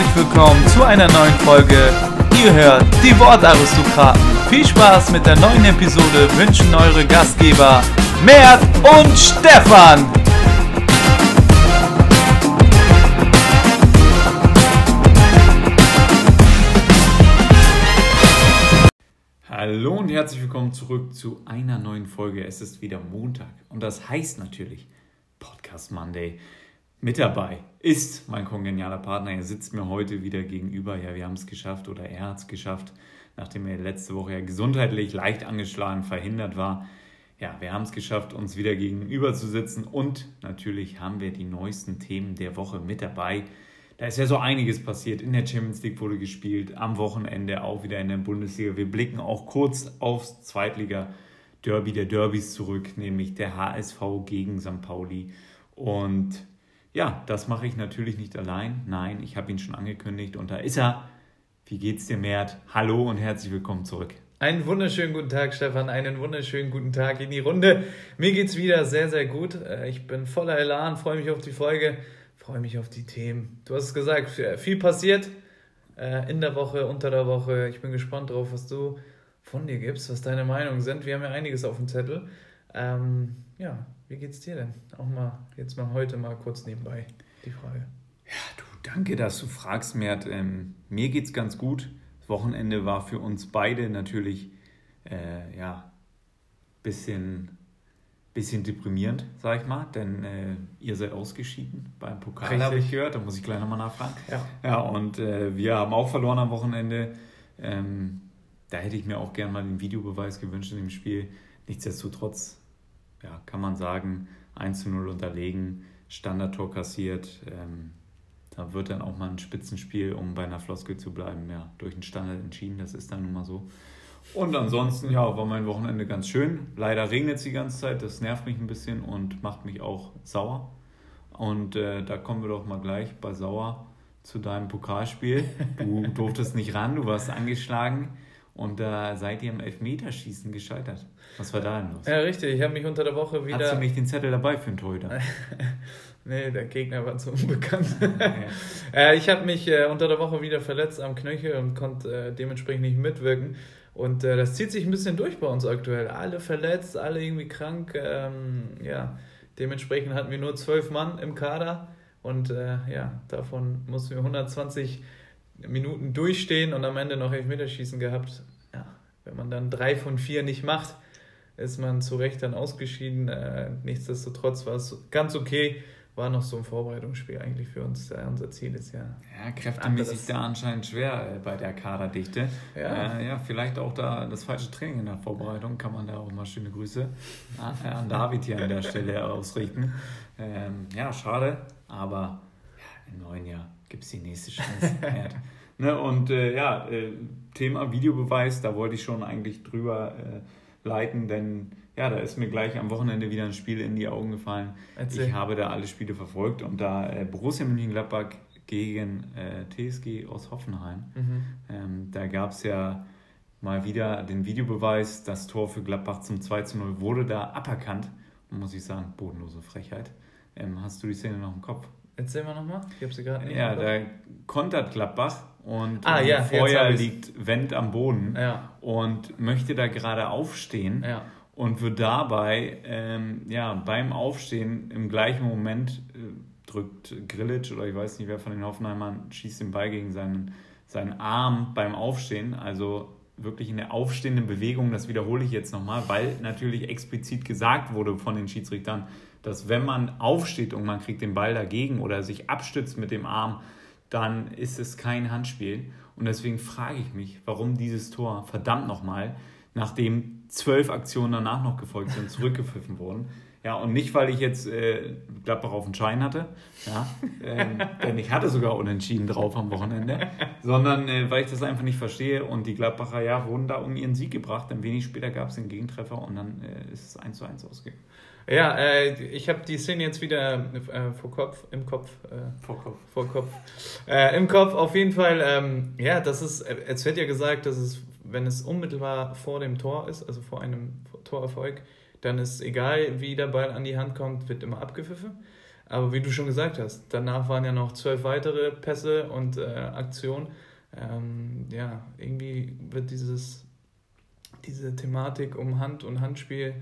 herzlich willkommen zu einer neuen Folge. Ihr hört die Wortaristokraten. Viel Spaß mit der neuen Episode wünschen eure Gastgeber Mert und Stefan. Hallo und herzlich willkommen zurück zu einer neuen Folge. Es ist wieder Montag und das heißt natürlich Podcast Monday. Mit dabei ist mein kongenialer Partner. Er sitzt mir heute wieder gegenüber. Ja, wir haben es geschafft oder er hat es geschafft, nachdem er letzte Woche ja gesundheitlich leicht angeschlagen verhindert war. Ja, wir haben es geschafft, uns wieder gegenüber zu sitzen und natürlich haben wir die neuesten Themen der Woche mit dabei. Da ist ja so einiges passiert. In der Champions League wurde gespielt, am Wochenende auch wieder in der Bundesliga. Wir blicken auch kurz aufs Zweitliga-Derby der Derbys zurück, nämlich der HSV gegen St. Pauli. Und ja, das mache ich natürlich nicht allein. Nein, ich habe ihn schon angekündigt und da ist er. Wie geht's dir, Mert? Hallo und herzlich willkommen zurück. Einen wunderschönen guten Tag, Stefan. Einen wunderschönen guten Tag in die Runde. Mir geht's wieder sehr, sehr gut. Äh, ich bin voller Elan, freue mich auf die Folge freue mich auf die Themen. Du hast es gesagt, viel passiert äh, in der Woche, unter der Woche. Ich bin gespannt drauf, was du von dir gibst, was deine Meinungen sind. Wir haben ja einiges auf dem Zettel. Ähm, ja, wie geht's dir denn? Auch mal jetzt mal heute mal kurz nebenbei die Frage. Ja, du, danke, dass du fragst, Mert. Ähm, mir geht's ganz gut. Das Wochenende war für uns beide natürlich äh, ja bisschen bisschen deprimierend, sag ich mal, denn äh, ihr seid ausgeschieden beim Pokal, habe ich gehört. Da muss ich gleich nochmal nachfragen. Ja, ja und äh, wir haben auch verloren am Wochenende. Ähm, da hätte ich mir auch gerne mal den Videobeweis gewünscht in dem Spiel. Nichtsdestotrotz, ja, kann man sagen, 1 zu 0 unterlegen, Standardtor kassiert. Ähm, da wird dann auch mal ein Spitzenspiel, um bei einer Floskel zu bleiben, ja, durch den Standard entschieden. Das ist dann nun mal so. Und ansonsten, ja, war mein Wochenende ganz schön. Leider regnet es die ganze Zeit, das nervt mich ein bisschen und macht mich auch sauer. Und äh, da kommen wir doch mal gleich bei Sauer zu deinem Pokalspiel. Du durftest nicht ran, du warst angeschlagen und da äh, seid ihr im Elfmeterschießen gescheitert. Was war da denn los? Ja, richtig. Ich habe mich unter der Woche wieder. Hast du nicht den Zettel dabei für den Torhüter? nee, der Gegner war zu unbekannt. äh, ich habe mich äh, unter der Woche wieder verletzt am Knöchel und konnte äh, dementsprechend nicht mitwirken. Und äh, das zieht sich ein bisschen durch bei uns aktuell. Alle verletzt, alle irgendwie krank. Ähm, ja, dementsprechend hatten wir nur zwölf Mann im Kader und ja, davon mussten wir 120 Minuten durchstehen und am Ende noch Elfmeterschießen gehabt. Ja, wenn man dann drei von vier nicht macht, ist man zu Recht dann ausgeschieden. Äh, nichtsdestotrotz war es ganz okay war noch so ein Vorbereitungsspiel eigentlich für uns. Äh, unser Ziel ist ja. Ja, kräftemäßig da anscheinend schwer äh, bei der Kaderdichte. Ja. Äh, ja, vielleicht auch da das falsche Training in der Vorbereitung. Kann man da auch mal schöne Grüße äh, an David hier an der Stelle ausrichten. Ähm, ja, schade, aber im neuen Jahr gibt es die nächste Chance. ne, und äh, ja, äh, Thema Videobeweis, da wollte ich schon eigentlich drüber leiten, denn ja, da ist mir gleich am Wochenende wieder ein Spiel in die Augen gefallen. Erzähl. Ich habe da alle Spiele verfolgt und da äh, Borussia Mönchengladbach gegen äh, TSG aus Hoffenheim, mhm. ähm, da gab es ja mal wieder den Videobeweis, das Tor für Gladbach zum 2 zu 0 wurde da aberkannt. Muss ich sagen, bodenlose Frechheit. Ähm, hast du die Szene noch im Kopf? Erzähl mal nochmal, ich habe sie gerade nicht Ja, da kontert Gladbach und ah, ja, vorher liegt Wendt am Boden ja. und möchte da gerade aufstehen. Ja und wird dabei ähm, ja, beim Aufstehen im gleichen Moment äh, drückt Grillitsch oder ich weiß nicht wer von den Hoffenheimern schießt den Ball gegen seinen, seinen Arm beim Aufstehen. Also wirklich in der aufstehenden Bewegung, das wiederhole ich jetzt nochmal, weil natürlich explizit gesagt wurde von den Schiedsrichtern, dass wenn man aufsteht und man kriegt den Ball dagegen oder sich abstützt mit dem Arm, dann ist es kein Handspiel. Und deswegen frage ich mich, warum dieses Tor, verdammt nochmal, nachdem zwölf Aktionen danach noch gefolgt sind, zurückgepfiffen wurden. Ja, und nicht, weil ich jetzt äh, Gladbach auf den Schein hatte, ja, ähm, denn ich hatte sogar unentschieden drauf am Wochenende, sondern äh, weil ich das einfach nicht verstehe und die Gladbacher ja wurden da um ihren Sieg gebracht, denn wenig später gab es den Gegentreffer und dann äh, ist es 1 zu 1 ausgegangen. Ja, äh, ich habe die Szene jetzt wieder äh, vor Kopf, im Kopf. Äh, vor Kopf. Vor Kopf. Äh, Im Kopf, auf jeden Fall. Ähm, ja, das ist, es wird ja gesagt, dass es wenn es unmittelbar vor dem Tor ist, also vor einem Torerfolg, dann ist egal, wie der Ball an die Hand kommt, wird immer abgepfiffen. Aber wie du schon gesagt hast, danach waren ja noch zwölf weitere Pässe und äh, Aktionen. Ähm, ja, irgendwie wird dieses, diese Thematik um Hand und Handspiel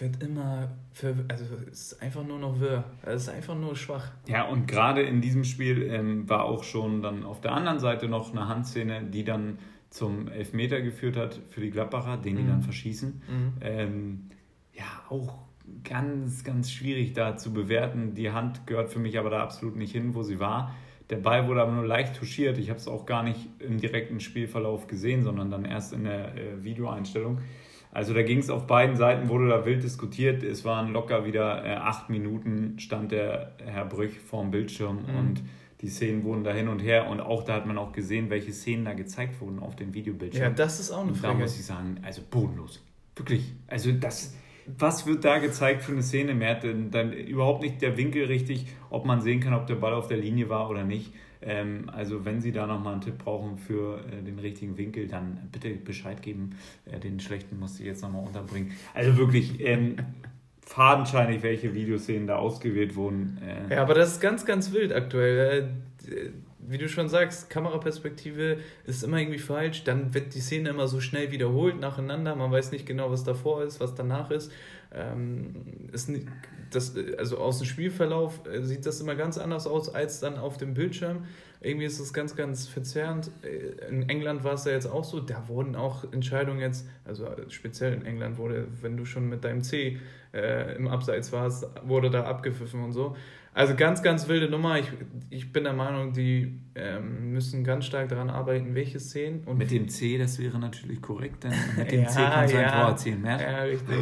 wird immer, für, also es ist einfach nur noch wirr. Es ist einfach nur schwach. Ja, und gerade in diesem Spiel ähm, war auch schon dann auf der anderen Seite noch eine Handszene, die dann zum Elfmeter geführt hat für die Gladbacher, den mhm. die dann verschießen. Mhm. Ähm, ja, auch ganz, ganz schwierig da zu bewerten. Die Hand gehört für mich aber da absolut nicht hin, wo sie war. Der Ball wurde aber nur leicht touchiert. Ich habe es auch gar nicht im direkten Spielverlauf gesehen, sondern dann erst in der äh, Videoeinstellung. Also da ging es auf beiden Seiten, wurde da wild diskutiert. Es waren locker wieder äh, acht Minuten, stand der Herr Brüch vorm Bildschirm mhm. und die Szenen wurden da hin und her. Und auch da hat man auch gesehen, welche Szenen da gezeigt wurden auf dem Videobildschirm. Ja, das ist auch eine Frage. Da muss ich sagen, also bodenlos. Wirklich. Also das, was wird da gezeigt für eine Szene? Mehr dann, dann überhaupt nicht der Winkel richtig, ob man sehen kann, ob der Ball auf der Linie war oder nicht. Ähm, also wenn Sie da nochmal einen Tipp brauchen für äh, den richtigen Winkel, dann bitte Bescheid geben. Äh, den schlechten musste ich jetzt nochmal unterbringen. Also wirklich ähm, fadenscheinig, welche Videoszenen da ausgewählt wurden. Äh. Ja, aber das ist ganz, ganz wild aktuell. Äh, wie du schon sagst, Kameraperspektive ist immer irgendwie falsch. Dann wird die Szene immer so schnell wiederholt nacheinander. Man weiß nicht genau, was davor ist, was danach ist. Ähm, ist das, also aus dem Spielverlauf äh, sieht das immer ganz anders aus als dann auf dem Bildschirm. Irgendwie ist es ganz, ganz verzerrend. Äh, in England war es ja jetzt auch so, da wurden auch Entscheidungen jetzt, also speziell in England wurde, wenn du schon mit deinem C äh, im Abseits warst, wurde da abgepfiffen und so. Also ganz, ganz wilde Nummer. Ich, ich bin der Meinung, die ähm, müssen ganz stark daran arbeiten, welche Szenen. Und mit dem C, das wäre natürlich korrekt, denn mit dem ja, C kannst du ja, ein Tor erzielen. Ja, richtig.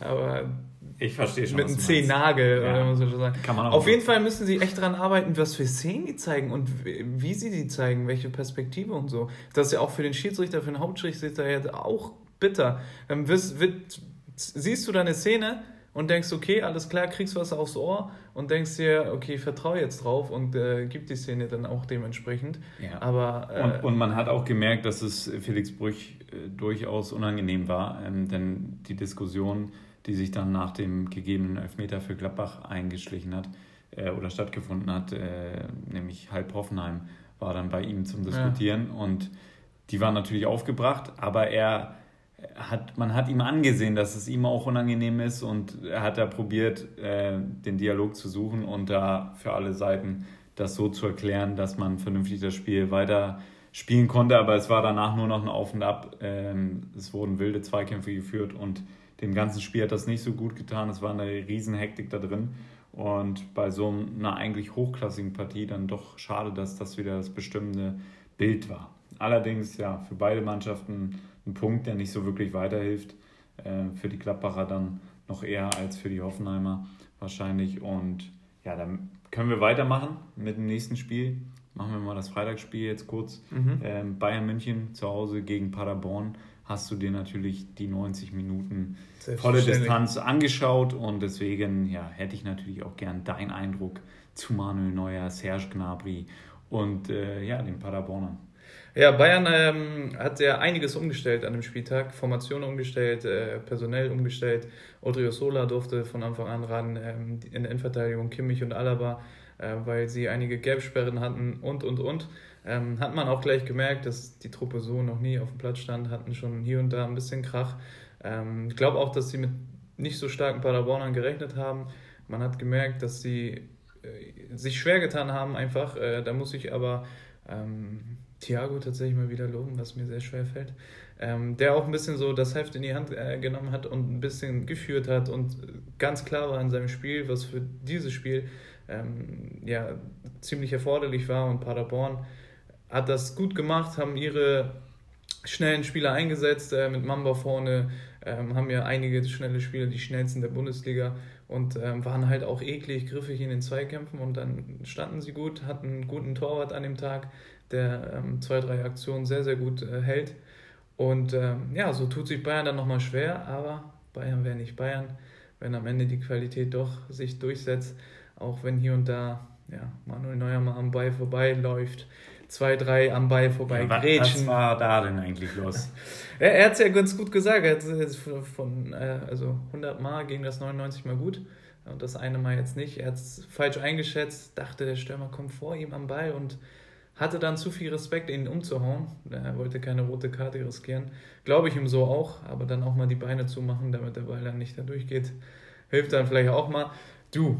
Aber ich verstehe schon. Mit einem C-Nagel, ja. muss man schon sagen. Kann man auch Auf jeden Fall müssen sie echt daran arbeiten, was für Szenen die zeigen und wie sie die zeigen, welche Perspektive und so. Das ist ja auch für den Schiedsrichter, für den Hauptschiedsrichter jetzt auch bitter. Dann wirst, wird, siehst du da eine Szene und denkst, okay, alles klar, kriegst was aufs Ohr und denkst dir, okay, vertraue jetzt drauf und äh, gib die Szene dann auch dementsprechend. Ja. Aber, äh, und, und, man hat auch gemerkt, dass es Felix Brüch äh, durchaus unangenehm war, ähm, denn die Diskussion die sich dann nach dem gegebenen Elfmeter für Gladbach eingeschlichen hat äh, oder stattgefunden hat, äh, nämlich halb Hoffenheim war dann bei ihm zum Diskutieren ja. und die waren natürlich aufgebracht, aber er hat, man hat ihm angesehen, dass es ihm auch unangenehm ist und er hat da probiert, äh, den Dialog zu suchen und da für alle Seiten das so zu erklären, dass man vernünftig das Spiel weiter spielen konnte, aber es war danach nur noch ein Auf und Ab. Ähm, es wurden wilde Zweikämpfe geführt und dem ganzen Spiel hat das nicht so gut getan. Es war eine riesen Hektik da drin. Und bei so einer eigentlich hochklassigen Partie dann doch schade, dass das wieder das bestimmende Bild war. Allerdings ja für beide Mannschaften ein Punkt, der nicht so wirklich weiterhilft. Äh, für die Gladbacher dann noch eher als für die Hoffenheimer wahrscheinlich. Und ja, dann können wir weitermachen mit dem nächsten Spiel. Machen wir mal das Freitagsspiel jetzt kurz. Mhm. Ähm, Bayern München zu Hause gegen Paderborn hast du dir natürlich die 90 Minuten volle Distanz angeschaut und deswegen ja, hätte ich natürlich auch gern deinen Eindruck zu Manuel Neuer, Serge Gnabry und äh, ja, den Paderbornern. Ja, Bayern ähm, hat ja einiges umgestellt an dem Spieltag. Formation umgestellt, äh, personell umgestellt. Odriozola durfte von Anfang an ran ähm, in der Innenverteidigung Kimmich und Alaba, äh, weil sie einige Gelbsperren hatten und, und, und. Ähm, hat man auch gleich gemerkt, dass die Truppe so noch nie auf dem Platz stand, hatten schon hier und da ein bisschen Krach. Ähm, ich glaube auch, dass sie mit nicht so starken Paderbornern gerechnet haben. Man hat gemerkt, dass sie äh, sich schwer getan haben, einfach. Äh, da muss ich aber ähm, Thiago tatsächlich mal wieder loben, was mir sehr schwer fällt. Ähm, der auch ein bisschen so das Heft in die Hand äh, genommen hat und ein bisschen geführt hat und ganz klar war in seinem Spiel, was für dieses Spiel ähm, ja, ziemlich erforderlich war und Paderborn hat das gut gemacht, haben ihre schnellen Spieler eingesetzt, äh, mit Mamba vorne, ähm, haben ja einige schnelle Spieler, die schnellsten der Bundesliga und ähm, waren halt auch eklig, griffig in den Zweikämpfen und dann standen sie gut, hatten einen guten Torwart an dem Tag, der ähm, zwei, drei Aktionen sehr, sehr gut äh, hält. Und ähm, ja, so tut sich Bayern dann nochmal schwer, aber Bayern wäre nicht Bayern, wenn am Ende die Qualität doch sich durchsetzt, auch wenn hier und da ja, Manuel Neuer mal am Ball vorbeiläuft zwei, drei am Ball vorbei ja, grätschen. Was war da denn eigentlich los? er er hat es ja ganz gut gesagt. Er hat von, äh, also 100 Mal ging das 99 Mal gut. Und das eine Mal jetzt nicht. Er hat es falsch eingeschätzt, dachte, der Stürmer kommt vor ihm am Ball und hatte dann zu viel Respekt, ihn umzuhauen. Er wollte keine rote Karte riskieren. Glaube ich ihm so auch, aber dann auch mal die Beine zumachen, damit der Ball dann nicht da durchgeht. Hilft dann vielleicht auch mal. Du,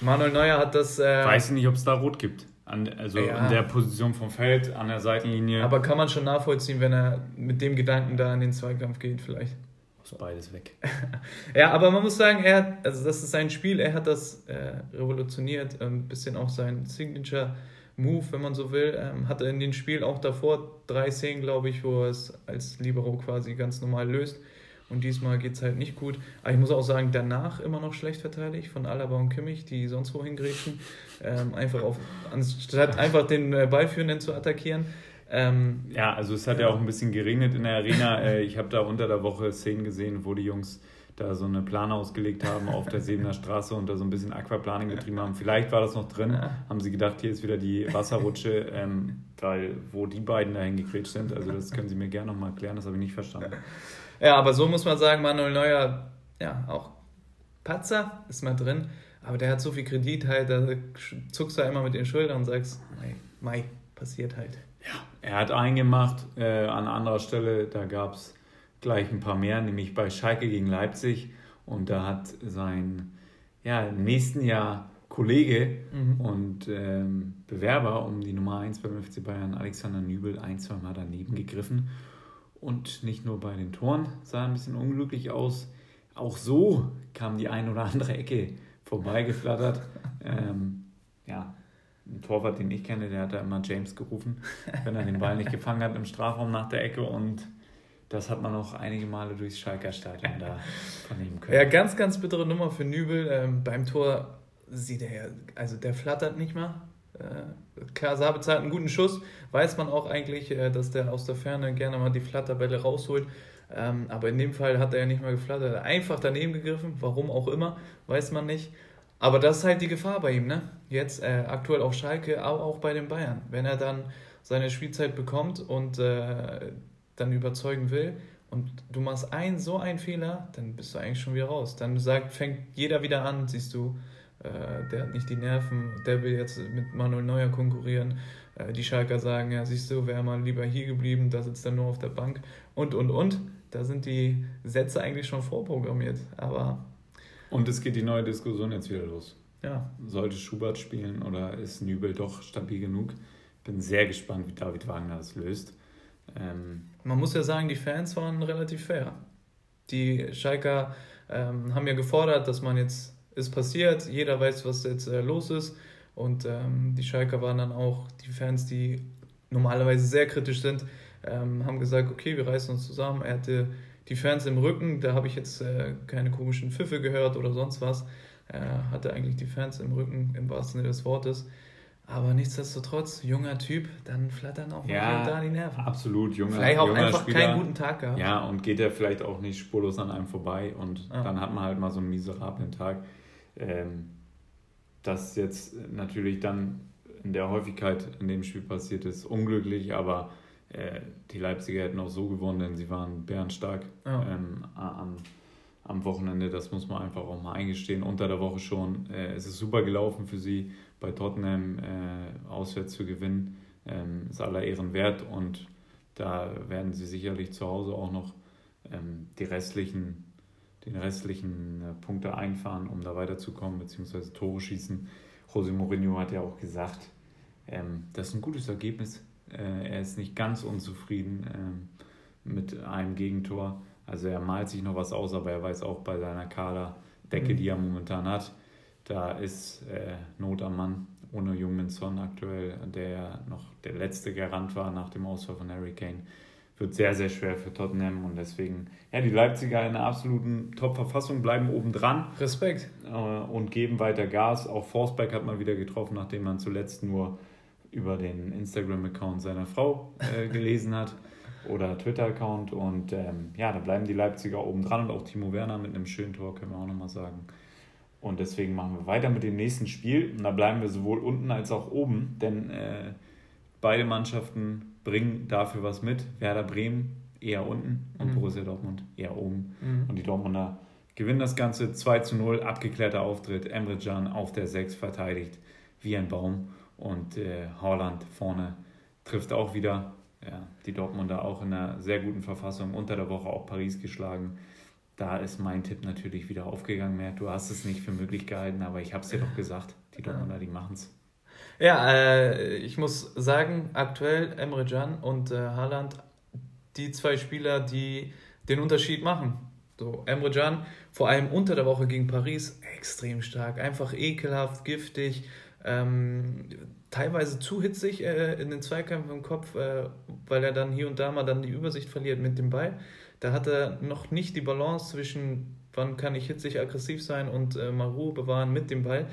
Manuel Neuer hat das. Äh, Weiß ich nicht, ob es da rot gibt. An, also ja. in der Position vom Feld, an der Seitenlinie. Aber kann man schon nachvollziehen, wenn er mit dem Gedanken da in den Zweikampf geht, vielleicht. Muss beides weg. ja, aber man muss sagen, er hat, also das ist sein Spiel, er hat das äh, revolutioniert, ein ähm, bisschen auch sein Signature. Move, wenn man so will. Ähm, hatte in dem Spiel auch davor drei Szenen, glaube ich, wo er es als Libero quasi ganz normal löst. Und diesmal geht es halt nicht gut. Aber ich muss auch sagen, danach immer noch schlecht verteidigt von Alaba und Kimmich, die sonst wohin grätschen. Ähm, einfach auf, anstatt einfach den äh, Ballführenden zu attackieren. Ähm, ja, also es hat ja auch ein bisschen geregnet in der Arena. Äh, ich habe da unter der Woche Szenen gesehen, wo die Jungs da so eine Plane ausgelegt haben auf der Sebener Straße und da so ein bisschen Aquaplaning getrieben haben. Vielleicht war das noch drin, haben sie gedacht, hier ist wieder die Wasserrutsche, ähm, weil wo die beiden da hingekriegt sind. Also das können sie mir gerne nochmal erklären, das habe ich nicht verstanden. Ja, aber so muss man sagen, Manuel Neuer, ja, auch Patzer ist mal drin, aber der hat so viel Kredit halt, da zuckst du immer mit den Schultern und sagst, Mai, Mai, passiert halt. Ja, er hat einen gemacht, äh, an anderer Stelle, da gab es gleich ein paar mehr, nämlich bei Schalke gegen Leipzig. Und da hat sein ja, im nächsten Jahr Kollege mhm. und ähm, Bewerber um die Nummer 1 beim FC Bayern, Alexander Nübel, ein, zwei Mal daneben gegriffen. Und nicht nur bei den Toren sah ein bisschen unglücklich aus, auch so kam die ein oder andere Ecke vorbeigeflattert. ähm, ja, ein Torwart, den ich kenne, der hat da immer James gerufen, wenn er den Ball nicht gefangen hat im Strafraum nach der Ecke und das hat man auch einige Male durchs Schalker Stadion da vernehmen können. Ja, ganz, ganz bittere Nummer für Nübel. Ähm, beim Tor sieht er ja, also der flattert nicht mal. Äh, Sabitzer hat einen guten Schuss, weiß man auch eigentlich, äh, dass der aus der Ferne gerne mal die Flatterbälle rausholt. Ähm, aber in dem Fall hat er ja nicht mal geflattert. Einfach daneben gegriffen, warum auch immer, weiß man nicht. Aber das ist halt die Gefahr bei ihm, ne? Jetzt äh, aktuell auf Schalke, aber auch bei den Bayern. Wenn er dann seine Spielzeit bekommt und äh, dann überzeugen will und du machst ein, so einen Fehler, dann bist du eigentlich schon wieder raus. Dann sagt, fängt jeder wieder an, siehst du, der hat nicht die Nerven, der will jetzt mit Manuel Neuer konkurrieren. Äh, die Schalker sagen, ja, siehst du, wäre mal lieber hier geblieben, da sitzt er nur auf der Bank und, und, und. Da sind die Sätze eigentlich schon vorprogrammiert, aber... Und es geht die neue Diskussion jetzt wieder los. Ja. Sollte Schubert spielen oder ist Nübel doch stabil genug? Bin sehr gespannt, wie David Wagner das löst. Ähm, Man muss ja sagen, die Fans waren relativ fair. Die Schalker ähm, haben ja gefordert, dass man jetzt, ist passiert, jeder weiß, was jetzt äh, los ist. Und ähm, die Schalker waren dann auch, die Fans, die normalerweise sehr kritisch sind, ähm, haben gesagt, okay, wir reißen uns zusammen. Er hatte die Fans im Rücken, da habe ich jetzt äh, keine komischen Pfiffe gehört oder sonst was. Er hatte eigentlich die Fans im Rücken, im wahrsten Sinne des Wortes. Aber nichtsdestotrotz, junger Typ, dann flattern auch ja, da die Nerven. Absolut, junger Vielleicht auch junger einfach Spieler. keinen guten Tag gehabt. Ja, und geht er vielleicht auch nicht spurlos an einem vorbei und ah. dann hat man halt mal so einen miserablen Tag. Ähm, das jetzt natürlich dann in der Häufigkeit in dem Spiel passiert ist, unglücklich, aber äh, die Leipziger hätten auch so gewonnen, denn sie waren bärenstark ja. ähm, am, am Wochenende. Das muss man einfach auch mal eingestehen. Unter der Woche schon. Äh, es ist super gelaufen für sie bei Tottenham äh, auswärts zu gewinnen, ähm, ist aller Ehren wert und da werden sie sicherlich zu Hause auch noch ähm, die restlichen, den restlichen äh, Punkte einfahren, um da weiterzukommen, beziehungsweise Tore schießen. José Mourinho hat ja auch gesagt, ähm, das ist ein gutes Ergebnis. Äh, er ist nicht ganz unzufrieden ähm, mit einem Gegentor. Also er malt sich noch was aus, aber er weiß auch bei seiner Kaderdecke, mhm. die er momentan hat, da ist äh, Not am Mann ohne Jungmin Son aktuell, der noch der letzte Garant war nach dem Ausfall von Harry Kane. Wird sehr, sehr schwer für Tottenham und deswegen, ja, die Leipziger in einer absoluten Top-Verfassung bleiben oben dran. Respekt. Äh, und geben weiter Gas. Auch Forsberg hat man wieder getroffen, nachdem man zuletzt nur über den Instagram-Account seiner Frau äh, gelesen hat oder Twitter-Account. Und ähm, ja, da bleiben die Leipziger oben dran und auch Timo Werner mit einem schönen Tor, können wir auch nochmal sagen. Und deswegen machen wir weiter mit dem nächsten Spiel. Und da bleiben wir sowohl unten als auch oben, denn äh, beide Mannschaften bringen dafür was mit. Werder Bremen eher unten und mhm. Borussia Dortmund eher oben. Mhm. Und die Dortmunder gewinnen das Ganze 2 zu 0, abgeklärter Auftritt. Emre Can auf der 6 verteidigt wie ein Baum und äh, Haaland vorne trifft auch wieder. Ja, die Dortmunder auch in einer sehr guten Verfassung, unter der Woche auch Paris geschlagen. Da ist mein Tipp natürlich wieder aufgegangen. Mehr. Du hast es nicht für möglich gehalten, aber ich habe es dir doch gesagt. Die Dortmunder, die machen es. Ja, äh, ich muss sagen, aktuell Emre Can und äh, Haaland, die zwei Spieler, die den Unterschied machen. So, Emre Can, vor allem unter der Woche gegen Paris, extrem stark. Einfach ekelhaft, giftig, ähm, teilweise zu hitzig äh, in den Zweikämpfen im Kopf, äh, weil er dann hier und da mal dann die Übersicht verliert mit dem Ball. Da hat er noch nicht die Balance zwischen, wann kann ich hitzig aggressiv sein und äh, mal Ruhe bewahren mit dem Ball.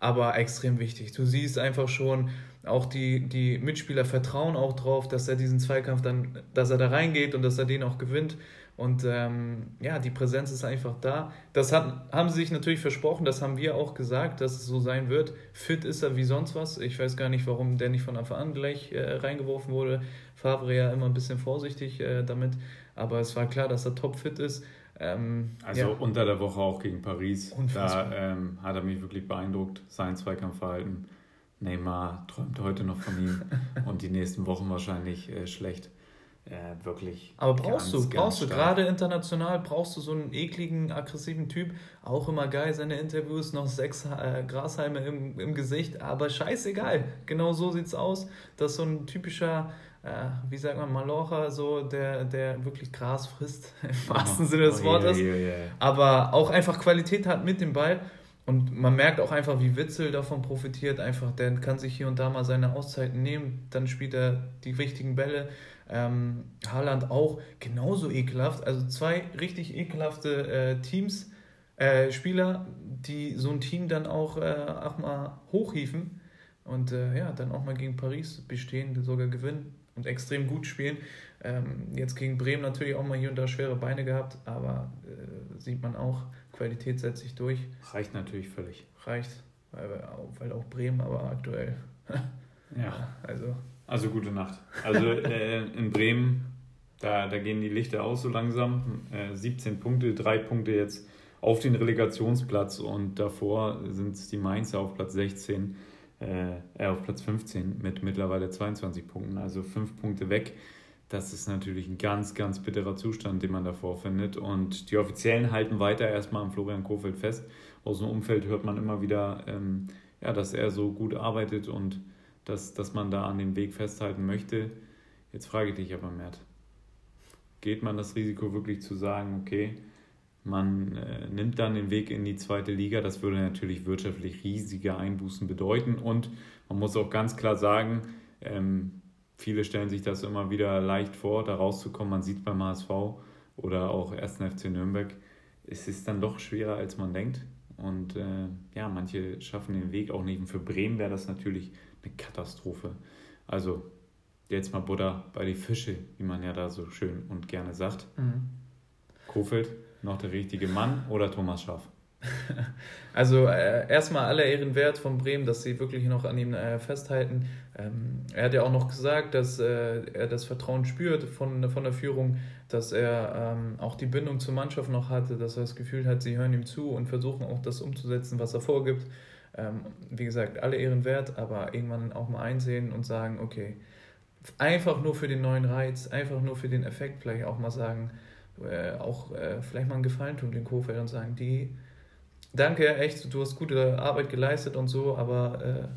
Aber extrem wichtig. Du siehst einfach schon, auch die, die Mitspieler vertrauen auch drauf, dass er diesen Zweikampf dann, dass er da reingeht und dass er den auch gewinnt. Und ähm, ja, die Präsenz ist einfach da. Das hat, haben sie sich natürlich versprochen, das haben wir auch gesagt, dass es so sein wird. Fit ist er wie sonst was. Ich weiß gar nicht, warum der nicht von Anfang an gleich äh, reingeworfen wurde. Favre ja immer ein bisschen vorsichtig äh, damit. Aber es war klar, dass er topfit ist. Ähm, also ja. unter der Woche auch gegen Paris. Unfassbar. Da ähm, hat er mich wirklich beeindruckt, sein Zweikampfverhalten. Neymar träumt heute noch von ihm und die nächsten Wochen wahrscheinlich äh, schlecht äh, wirklich. Aber brauchst ganz, du, brauchst du, gerade international, brauchst du so einen ekligen, aggressiven Typ. Auch immer geil, seine Interviews, noch sechs äh, Grashalme im, im Gesicht, aber scheißegal. Genau so sieht's aus. Das ist so ein typischer, wie sagt man, Malocha, so, der, der wirklich Gras frisst, im wahrsten oh, Sinne des oh, Wortes. Yeah, yeah, yeah. Aber auch einfach Qualität hat mit dem Ball. Und man merkt auch einfach, wie Witzel davon profitiert. Einfach, der kann sich hier und da mal seine Auszeiten nehmen, dann spielt er die richtigen Bälle. Ähm, Haaland auch genauso ekelhaft. Also zwei richtig ekelhafte äh, Teams, äh, Spieler, die so ein Team dann auch, äh, auch mal hochhieven und äh, ja, dann auch mal gegen Paris bestehen, sogar gewinnen und extrem gut spielen. Ähm, jetzt gegen Bremen natürlich auch mal hier und da schwere Beine gehabt, aber äh, sieht man auch, Qualität setzt sich durch. Reicht natürlich völlig. Reicht, weil, weil auch Bremen aber aktuell. ja. Also also gute Nacht. Also äh, in Bremen, da, da gehen die Lichter aus so langsam. Äh, 17 Punkte, drei Punkte jetzt auf den Relegationsplatz und davor sind es die Mainzer auf Platz 16, äh, auf Platz 15 mit mittlerweile 22 Punkten, also fünf Punkte weg. Das ist natürlich ein ganz, ganz bitterer Zustand, den man davor findet. Und die Offiziellen halten weiter erstmal am Florian Kofeld fest. Aus dem Umfeld hört man immer wieder, ähm, ja, dass er so gut arbeitet und dass, dass man da an dem Weg festhalten möchte. Jetzt frage ich dich aber, Mert, geht man das Risiko wirklich zu sagen, okay, man äh, nimmt dann den Weg in die zweite Liga, das würde natürlich wirtschaftlich riesige Einbußen bedeuten und man muss auch ganz klar sagen, ähm, viele stellen sich das immer wieder leicht vor, da rauszukommen. Man sieht beim HSV oder auch 1. FC Nürnberg, es ist dann doch schwerer, als man denkt. Und äh, ja, manche schaffen den Weg auch nicht. Und für Bremen wäre das natürlich eine Katastrophe. Also jetzt mal Butter bei die Fische, wie man ja da so schön und gerne sagt. Mhm. Kofeld, noch der richtige Mann oder Thomas Schaff? Also äh, erstmal aller Ehren wert von Bremen, dass sie wirklich noch an ihm äh, festhalten. Ähm, er hat ja auch noch gesagt, dass äh, er das Vertrauen spürt von, von der Führung, dass er ähm, auch die Bindung zur Mannschaft noch hatte, dass er das Gefühl hat, sie hören ihm zu und versuchen auch das umzusetzen, was er vorgibt. Ähm, wie gesagt, alle Ehren wert, aber irgendwann auch mal einsehen und sagen, okay, einfach nur für den neuen Reiz, einfach nur für den Effekt vielleicht auch mal sagen, äh, auch äh, vielleicht mal einen Gefallen tun den Kofeld und sagen, die, danke, echt, du hast gute Arbeit geleistet und so, aber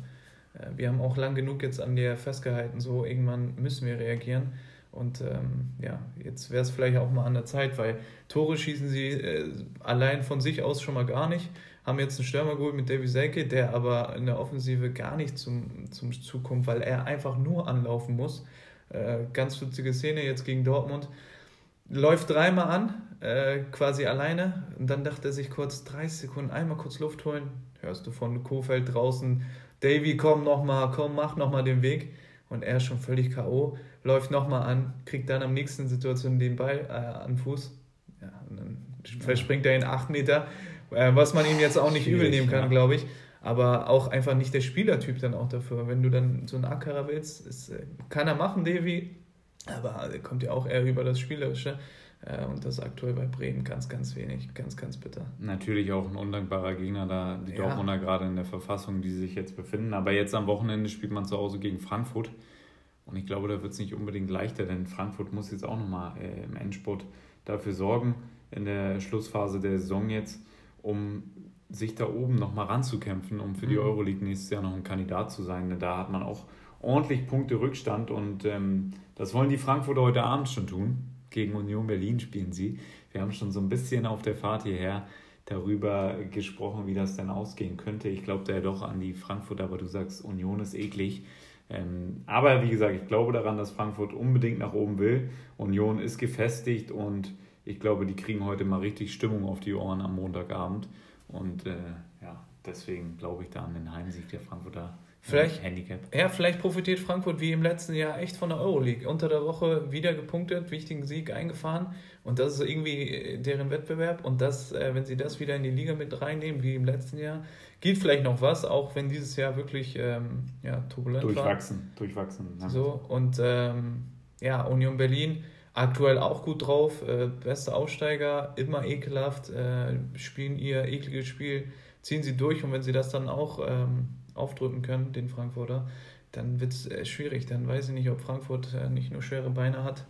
äh, äh, wir haben auch lang genug jetzt an dir festgehalten, so irgendwann müssen wir reagieren. Und ähm, ja, jetzt wäre es vielleicht auch mal an der Zeit, weil Tore schießen sie äh, allein von sich aus schon mal gar nicht haben jetzt einen Stürmer geholt mit Davy Selke, der aber in der Offensive gar nicht zum, zum Zug kommt, weil er einfach nur anlaufen muss. Äh, ganz witzige Szene jetzt gegen Dortmund. Läuft dreimal an, äh, quasi alleine. Und dann dachte er sich kurz, 30 Sekunden, einmal kurz Luft holen. Hörst du von Kofeld draußen, Davy, komm nochmal, komm, mach nochmal den Weg. Und er ist schon völlig K.O., läuft nochmal an, kriegt dann am nächsten Situation den Ball äh, an Fuß. Ja, und dann verspringt er in 8 Meter äh, was man ihm jetzt auch nicht übel nehmen kann, ja. glaube ich. Aber auch einfach nicht der Spielertyp dann auch dafür. Wenn du dann so einen Ackerer willst, ist, äh, kann er machen, Davy, aber er kommt ja auch eher über das Spielerische. Äh, und das aktuell bei Bremen ganz, ganz wenig. Ganz, ganz bitter. Natürlich auch ein undankbarer Gegner da, die ja. Dortmunder gerade in der Verfassung, die sich jetzt befinden. Aber jetzt am Wochenende spielt man zu Hause gegen Frankfurt. Und ich glaube, da wird es nicht unbedingt leichter, denn Frankfurt muss jetzt auch nochmal äh, im Endspurt dafür sorgen, in der Schlussphase der Saison jetzt, um sich da oben nochmal ranzukämpfen, um für die mhm. Euroleague nächstes Jahr noch ein Kandidat zu sein. Denn da hat man auch ordentlich Punkte Rückstand und ähm, das wollen die Frankfurter heute Abend schon tun. Gegen Union Berlin spielen sie. Wir haben schon so ein bisschen auf der Fahrt hierher darüber gesprochen, wie das denn ausgehen könnte. Ich glaube da ja doch an die Frankfurter, aber du sagst, Union ist eklig. Ähm, aber wie gesagt, ich glaube daran, dass Frankfurt unbedingt nach oben will. Union ist gefestigt und ich glaube, die kriegen heute mal richtig Stimmung auf die Ohren am Montagabend. Und äh, ja, deswegen glaube ich da an den Heimsieg der Frankfurter Vielleicht, Handicap. Ja, vielleicht profitiert Frankfurt wie im letzten Jahr echt von der Euroleague. Unter der Woche wieder gepunktet, wichtigen Sieg eingefahren. Und das ist irgendwie äh, deren Wettbewerb. Und das, äh, wenn sie das wieder in die Liga mit reinnehmen, wie im letzten Jahr, geht vielleicht noch was, auch wenn dieses Jahr wirklich ähm, ja, turbulent durchwachsen, war. Durchwachsen, durchwachsen. Ja. So, und ähm, ja, Union Berlin aktuell auch gut drauf. Äh, beste Aufsteiger, immer ekelhaft, äh, spielen ihr ekliges Spiel, ziehen sie durch. Und wenn sie das dann auch... Ähm, aufdrücken können, den Frankfurter, dann wird es äh, schwierig. Dann weiß ich nicht, ob Frankfurt äh, nicht nur schwere Beine hat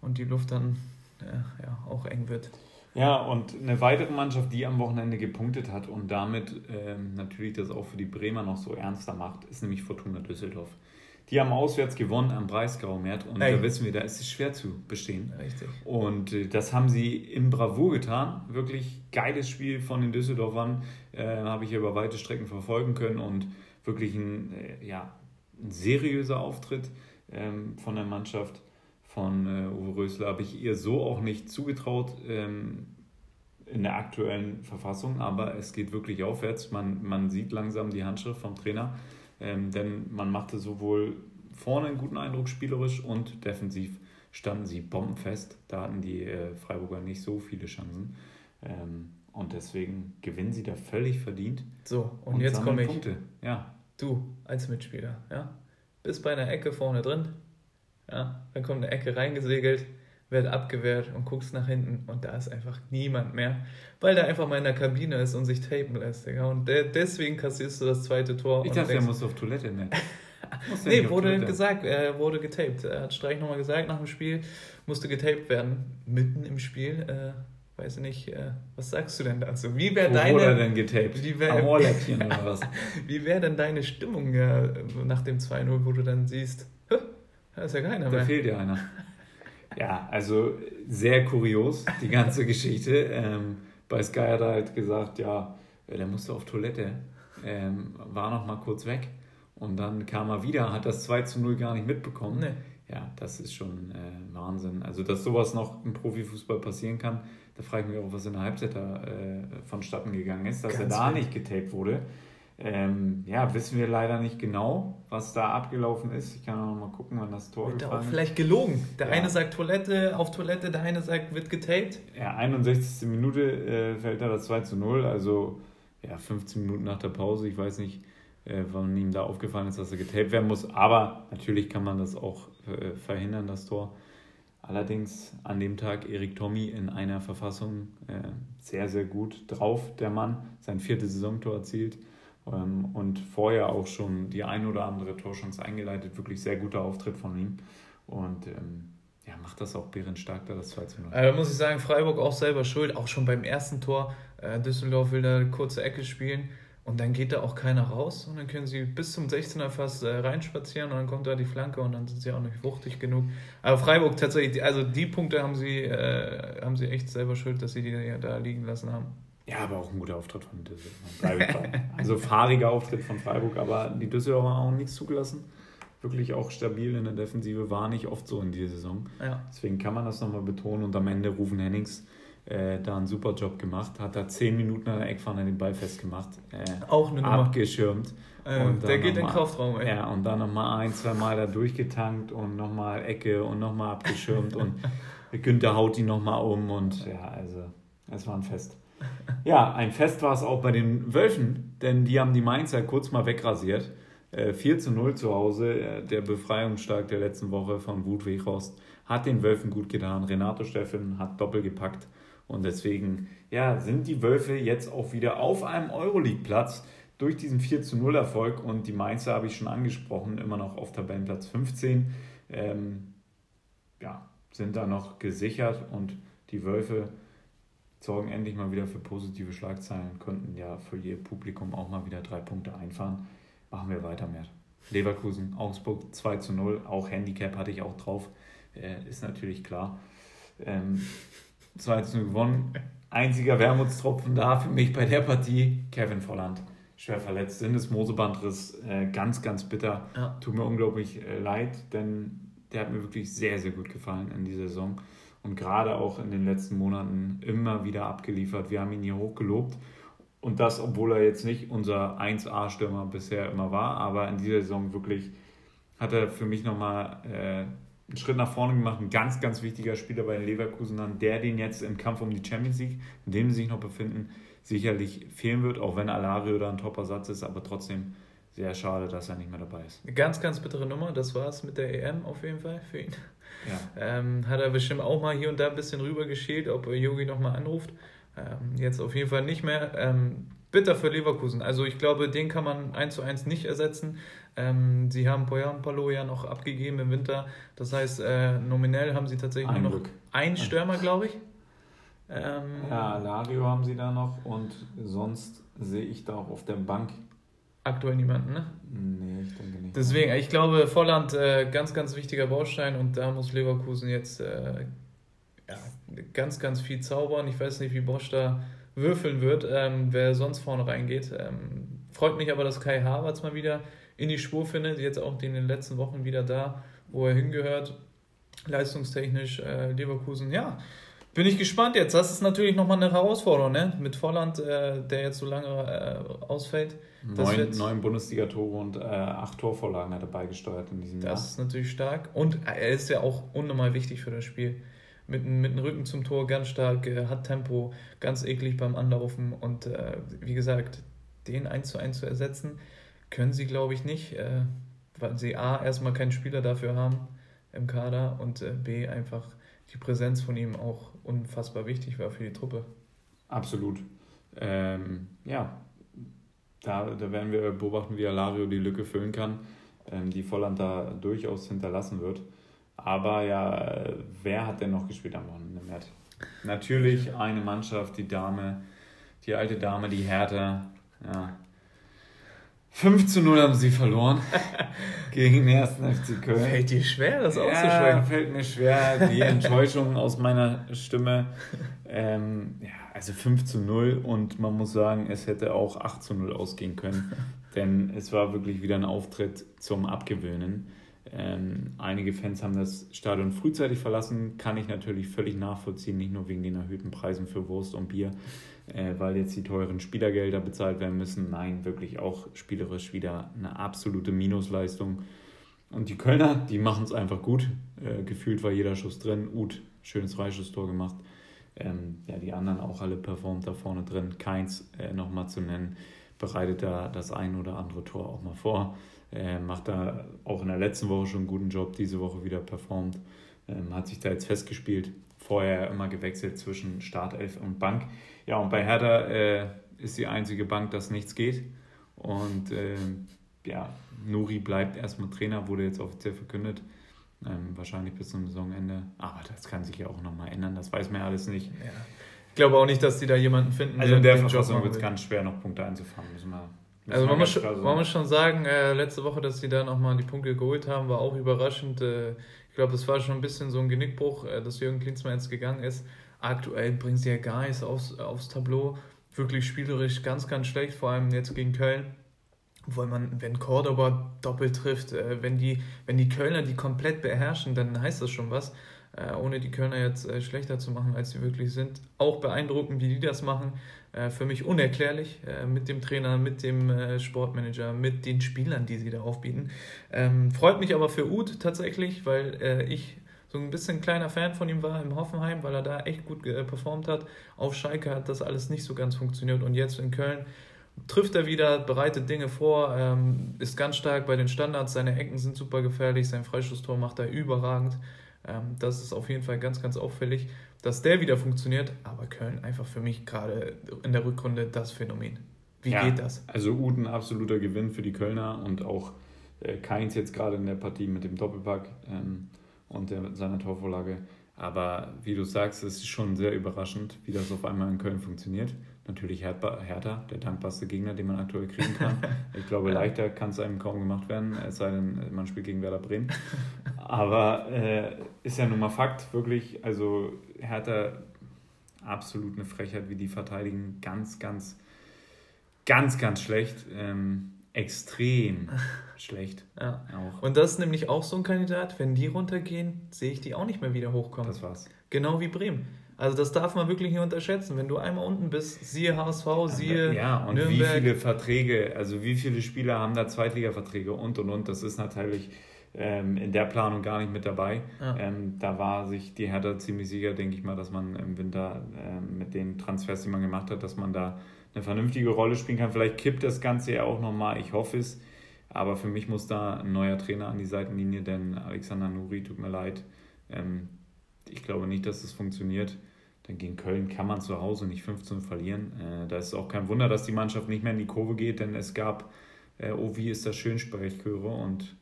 und die Luft dann äh, ja, auch eng wird. Ja, und eine weitere Mannschaft, die am Wochenende gepunktet hat und damit ähm, natürlich das auch für die Bremer noch so ernster macht, ist nämlich Fortuna Düsseldorf. Die haben auswärts gewonnen am Breisgau-Mert und Ey. da wissen wir, da ist es schwer zu bestehen. Richtig. Und äh, das haben sie in Bravour getan. Wirklich geiles Spiel von den Düsseldorfern. Äh, habe ich über weite Strecken verfolgen können und wirklich ein, äh, ja, ein seriöser Auftritt ähm, von der Mannschaft von äh, Uwe Rösler habe ich ihr so auch nicht zugetraut ähm, in der aktuellen Verfassung, aber es geht wirklich aufwärts. Man, man sieht langsam die Handschrift vom Trainer, ähm, denn man machte sowohl vorne einen guten Eindruck spielerisch und defensiv standen sie bombenfest. Da hatten die äh, Freiburger nicht so viele Chancen. Ähm, und deswegen gewinnen sie da völlig verdient. So, und, und jetzt komme ich. Punkte. Ja. Du als Mitspieler, ja, bist bei einer Ecke vorne drin, ja, dann kommt eine Ecke reingesegelt, wird abgewehrt und guckst nach hinten und da ist einfach niemand mehr, weil der einfach mal in der Kabine ist und sich tapen lässt. Ja, und de deswegen kassierst du das zweite Tor. Ich dachte, er muss auf Toilette, ne? nee, wurde Toilette. gesagt, er wurde getaped. Er hat Streich nochmal gesagt, nach dem Spiel musste getaped werden, mitten im Spiel. Äh, weiß nicht, äh, was sagst du denn dazu? Wie wäre deine. Wurde denn getaped? Wie wäre oder was? wie wäre denn deine Stimmung ja, nach dem 2-0, wo du dann siehst, da ist ja keiner mehr. Da fehlt ja einer. Ja, also sehr kurios, die ganze Geschichte. Ähm, bei Sky hat er halt gesagt, ja, der musste auf Toilette, ähm, war noch mal kurz weg und dann kam er wieder, hat das 2 zu 0 gar nicht mitbekommen. Nee. Ja, das ist schon äh, Wahnsinn. Also, dass sowas noch im Profifußball passieren kann, da frage ich mich auch, was in der Halbzeit da äh, vonstatten gegangen ist, dass Ganz er da wild. nicht getaped wurde. Ähm, ja, wissen wir leider nicht genau, was da abgelaufen ist. Ich kann auch noch mal gucken, wann das Tor wird gefallen ist. Vielleicht gelogen. Der ja. eine sagt Toilette auf Toilette, der eine sagt, wird getaped. Ja, 61. Minute äh, fällt da das 2 zu 0. Also ja, 15 Minuten nach der Pause. Ich weiß nicht, äh, wann ihm da aufgefallen ist, dass er getaped werden muss. Aber natürlich kann man das auch äh, verhindern, das Tor. Allerdings an dem Tag Erik Tommy in einer Verfassung äh, sehr, sehr gut drauf, der Mann. Sein viertes Saisontor erzielt ähm, und vorher auch schon die ein oder andere Torchance eingeleitet. Wirklich sehr guter Auftritt von ihm. Und ähm, ja, macht das auch bärenstark da das 2 zu 0. Da muss ich sagen, Freiburg auch selber schuld, auch schon beim ersten Tor. Äh, Düsseldorf will da eine kurze Ecke spielen und dann geht da auch keiner raus und dann können sie bis zum 16er fast äh, reinspazieren und dann kommt da die Flanke und dann sind sie auch nicht wuchtig genug. Aber Freiburg tatsächlich, also die Punkte haben sie, äh, haben sie echt selber schuld, dass sie die da liegen lassen haben. Ja, aber auch ein guter Auftritt von Düsseldorf. also fahriger Auftritt von Freiburg, aber die Düsseldorfer haben auch nichts zugelassen. Wirklich auch stabil in der Defensive, war nicht oft so in dieser Saison. Ja. Deswegen kann man das nochmal betonen und am Ende Rufen Hennings äh, da einen super Job gemacht, hat da zehn Minuten an der Eckfahne den Ball festgemacht. Äh, auch eine Nummer. Abgeschirmt. Äh, der geht in den Kraftraum, ey. Ja, und dann nochmal ein, zwei Mal da durchgetankt und nochmal Ecke und nochmal abgeschirmt und Günther haut ihn nochmal um und ja, also es war ein Fest. Ja, ein Fest war es auch bei den Wölfen, denn die haben die Mainzer kurz mal wegrasiert. 4 äh, zu 0 zu Hause, äh, der Befreiungsschlag der letzten Woche von Wut Weghorst hat den Wölfen gut getan. Renato Steffen hat doppelt gepackt. Und deswegen ja, sind die Wölfe jetzt auch wieder auf einem Euroleague-Platz durch diesen 4 zu 0 Erfolg. Und die Mainzer habe ich schon angesprochen, immer noch auf Tabellenplatz 15. Ähm, ja, sind da noch gesichert und die Wölfe sorgen endlich mal wieder für positive Schlagzeilen könnten ja für ihr Publikum auch mal wieder drei Punkte einfahren. Machen wir weiter, mehr. Leverkusen, Augsburg 2 zu 0, auch Handicap hatte ich auch drauf, äh, ist natürlich klar. Ähm, 2 zu 0 gewonnen. Einziger Wermutstropfen da für mich bei der Partie, Kevin Volland. Schwer verletzt, Sinnesmosebandriss, äh, ganz, ganz bitter. Ja. Tut mir unglaublich äh, leid, denn der hat mir wirklich sehr, sehr gut gefallen in dieser Saison und gerade auch in den letzten Monaten immer wieder abgeliefert. Wir haben ihn hier hochgelobt und das, obwohl er jetzt nicht unser 1A-Stürmer bisher immer war, aber in dieser Saison wirklich hat er für mich nochmal äh, einen Schritt nach vorne gemacht. Ein ganz, ganz wichtiger Spieler bei den Leverkusenern, der den jetzt im Kampf um die Champions League, in dem sie sich noch befinden, sicherlich fehlen wird, auch wenn Alario da ein Top-Ersatz ist, aber trotzdem sehr schade, dass er nicht mehr dabei ist. Eine ganz, ganz bittere Nummer, das war es mit der EM auf jeden Fall für ihn. Ja. Ähm, hat er bestimmt auch mal hier und da ein bisschen rüber geschält, ob Yogi nochmal anruft. Ähm, jetzt auf jeden Fall nicht mehr. Ähm, bitter für Leverkusen. Also ich glaube, den kann man eins zu eins nicht ersetzen. Ähm, sie haben Poyan Palo ja noch abgegeben im Winter. Das heißt, äh, nominell haben sie tatsächlich Ein nur noch Glück. einen Stürmer, glaube ich. Ähm, ja, Lario haben sie da noch und sonst sehe ich da auch auf der Bank aktuell niemanden, ne? Nee, ich denke nicht. Deswegen, ich glaube, Volland äh, ganz, ganz wichtiger Baustein und da muss Leverkusen jetzt äh, ja, ganz, ganz viel zaubern. Ich weiß nicht, wie Bosch da würfeln wird, ähm, wer sonst vorne reingeht. Ähm, freut mich aber, dass Kai Havertz mal wieder in die Spur findet, jetzt auch in den letzten Wochen wieder da, wo er hingehört. Leistungstechnisch äh, Leverkusen, ja, bin ich gespannt jetzt. Das ist natürlich nochmal eine Herausforderung, ne? Mit Volland, äh, der jetzt so lange äh, ausfällt. Neun, neun Bundesliga-Tore und äh, acht Torvorlagen hat er beigesteuert in diesem das Jahr. Das ist natürlich stark. Und er ist ja auch unnormal wichtig für das Spiel. Mit, mit dem Rücken zum Tor ganz stark, äh, hat Tempo, ganz eklig beim Anlaufen. Und äh, wie gesagt, den 1 zu 1 zu ersetzen, können sie, glaube ich, nicht, äh, weil sie A, erstmal keinen Spieler dafür haben im Kader und B, einfach die Präsenz von ihm auch unfassbar wichtig war für die Truppe. Absolut. Ähm, ja, da, da werden wir beobachten, wie Alario die Lücke füllen kann, ähm, die Volland da durchaus hinterlassen wird. Aber ja, wer hat denn noch gespielt am Wochenende, Matt? Natürlich eine Mannschaft, die Dame, die alte Dame, die Hertha. Ja, 5 zu 0 haben sie verloren gegen den ersten FC Köln. Fällt dir schwer, das ja, auszusprechen? fällt mir schwer, die Enttäuschung aus meiner Stimme. Ähm, ja, also 5 zu 0 und man muss sagen, es hätte auch 8 zu 0 ausgehen können, denn es war wirklich wieder ein Auftritt zum Abgewöhnen. Ähm, einige Fans haben das Stadion frühzeitig verlassen, kann ich natürlich völlig nachvollziehen, nicht nur wegen den erhöhten Preisen für Wurst und Bier, äh, weil jetzt die teuren Spielergelder bezahlt werden müssen. Nein, wirklich auch spielerisch wieder eine absolute Minusleistung. Und die Kölner, die machen es einfach gut. Äh, gefühlt war jeder Schuss drin. Uth, schönes Freischusstor gemacht. Ähm, ja, die anderen auch alle performt da vorne drin. Keins äh, nochmal zu nennen, bereitet da das ein oder andere Tor auch mal vor. Äh, macht da auch in der letzten Woche schon einen guten Job, diese Woche wieder performt. Ähm, hat sich da jetzt festgespielt. Vorher immer gewechselt zwischen Startelf und Bank. Ja, und bei Hertha äh, ist die einzige Bank, dass nichts geht. Und äh, ja, Nuri bleibt erstmal Trainer, wurde jetzt offiziell verkündet. Ähm, wahrscheinlich bis zum Saisonende. Aber das kann sich ja auch nochmal ändern, das weiß man ja alles nicht. Ja. Ich glaube auch nicht, dass die da jemanden finden. Also in der Verfassung wird es ganz schwer, noch Punkte einzufahren. Müssen wir, müssen also man muss, schon, man muss schon sagen, äh, letzte Woche, dass sie da nochmal die Punkte geholt haben, war auch überraschend. Äh, ich glaube, das war schon ein bisschen so ein Genickbruch, äh, dass Jürgen Klinsmann jetzt gegangen ist aktuell bringen sie ja gar nichts aufs, aufs Tableau. Wirklich spielerisch ganz, ganz schlecht, vor allem jetzt gegen Köln. Weil man, wenn Cordoba doppelt trifft, äh, wenn, die, wenn die Kölner die komplett beherrschen, dann heißt das schon was. Äh, ohne die Kölner jetzt äh, schlechter zu machen, als sie wirklich sind. Auch beeindruckend, wie die das machen. Äh, für mich unerklärlich mit dem Trainer, mit dem Sportmanager, mit den Spielern, die sie da aufbieten. Ähm, freut mich aber für Uth tatsächlich, weil ich so ein bisschen kleiner Fan von ihm war im Hoffenheim, weil er da echt gut performt hat. Auf Schalke hat das alles nicht so ganz funktioniert und jetzt in Köln trifft er wieder, bereitet Dinge vor, ähm, ist ganz stark bei den Standards, seine Ecken sind super gefährlich, sein Freistoßtor macht er überragend. Ähm, das ist auf jeden Fall ganz, ganz auffällig, dass der wieder funktioniert. Aber Köln einfach für mich gerade in der Rückrunde das Phänomen. Wie ja, geht das? Also Uden absoluter Gewinn für die Kölner und auch äh, Keins jetzt gerade in der Partie mit dem Doppelpack ähm, und der, seiner Torvorlage. Aber wie du sagst, es ist schon sehr überraschend, wie das auf einmal in Köln funktioniert. Natürlich Hertha, der dankbarste Gegner, den man aktuell kriegen kann. Ich glaube, leichter kann es einem kaum gemacht werden, es sei denn, man spielt gegen Werder Bremen. Aber äh, ist ja nun mal Fakt, wirklich. Also Hertha, absolut eine Frechheit, wie die verteidigen. Ganz, ganz, ganz, ganz schlecht. Ähm, extrem schlecht. Ja. Auch. Und das ist nämlich auch so ein Kandidat, wenn die runtergehen, sehe ich die auch nicht mehr wieder hochkommen. Das war's. Genau wie Bremen. Also das darf man wirklich nicht unterschätzen. Wenn du einmal unten bist, siehe HSV, siehe Ja, und Nürnberg. wie viele Verträge, also wie viele Spieler haben da Zweitliga-Verträge und und und. Das ist natürlich ähm, in der Planung gar nicht mit dabei. Ja. Ähm, da war sich die Hertha ziemlich sicher, denke ich mal, dass man im Winter ähm, mit den Transfers, die man gemacht hat, dass man da eine vernünftige Rolle spielen kann. Vielleicht kippt das Ganze ja auch nochmal, ich hoffe es. Aber für mich muss da ein neuer Trainer an die Seitenlinie, denn Alexander Nuri, tut mir leid, ähm, ich glaube nicht, dass das funktioniert. Denn gegen Köln kann man zu Hause nicht 15 verlieren. Äh, da ist auch kein Wunder, dass die Mannschaft nicht mehr in die Kurve geht, denn es gab, äh, oh, wie ist das schön, Sprechchöre. Und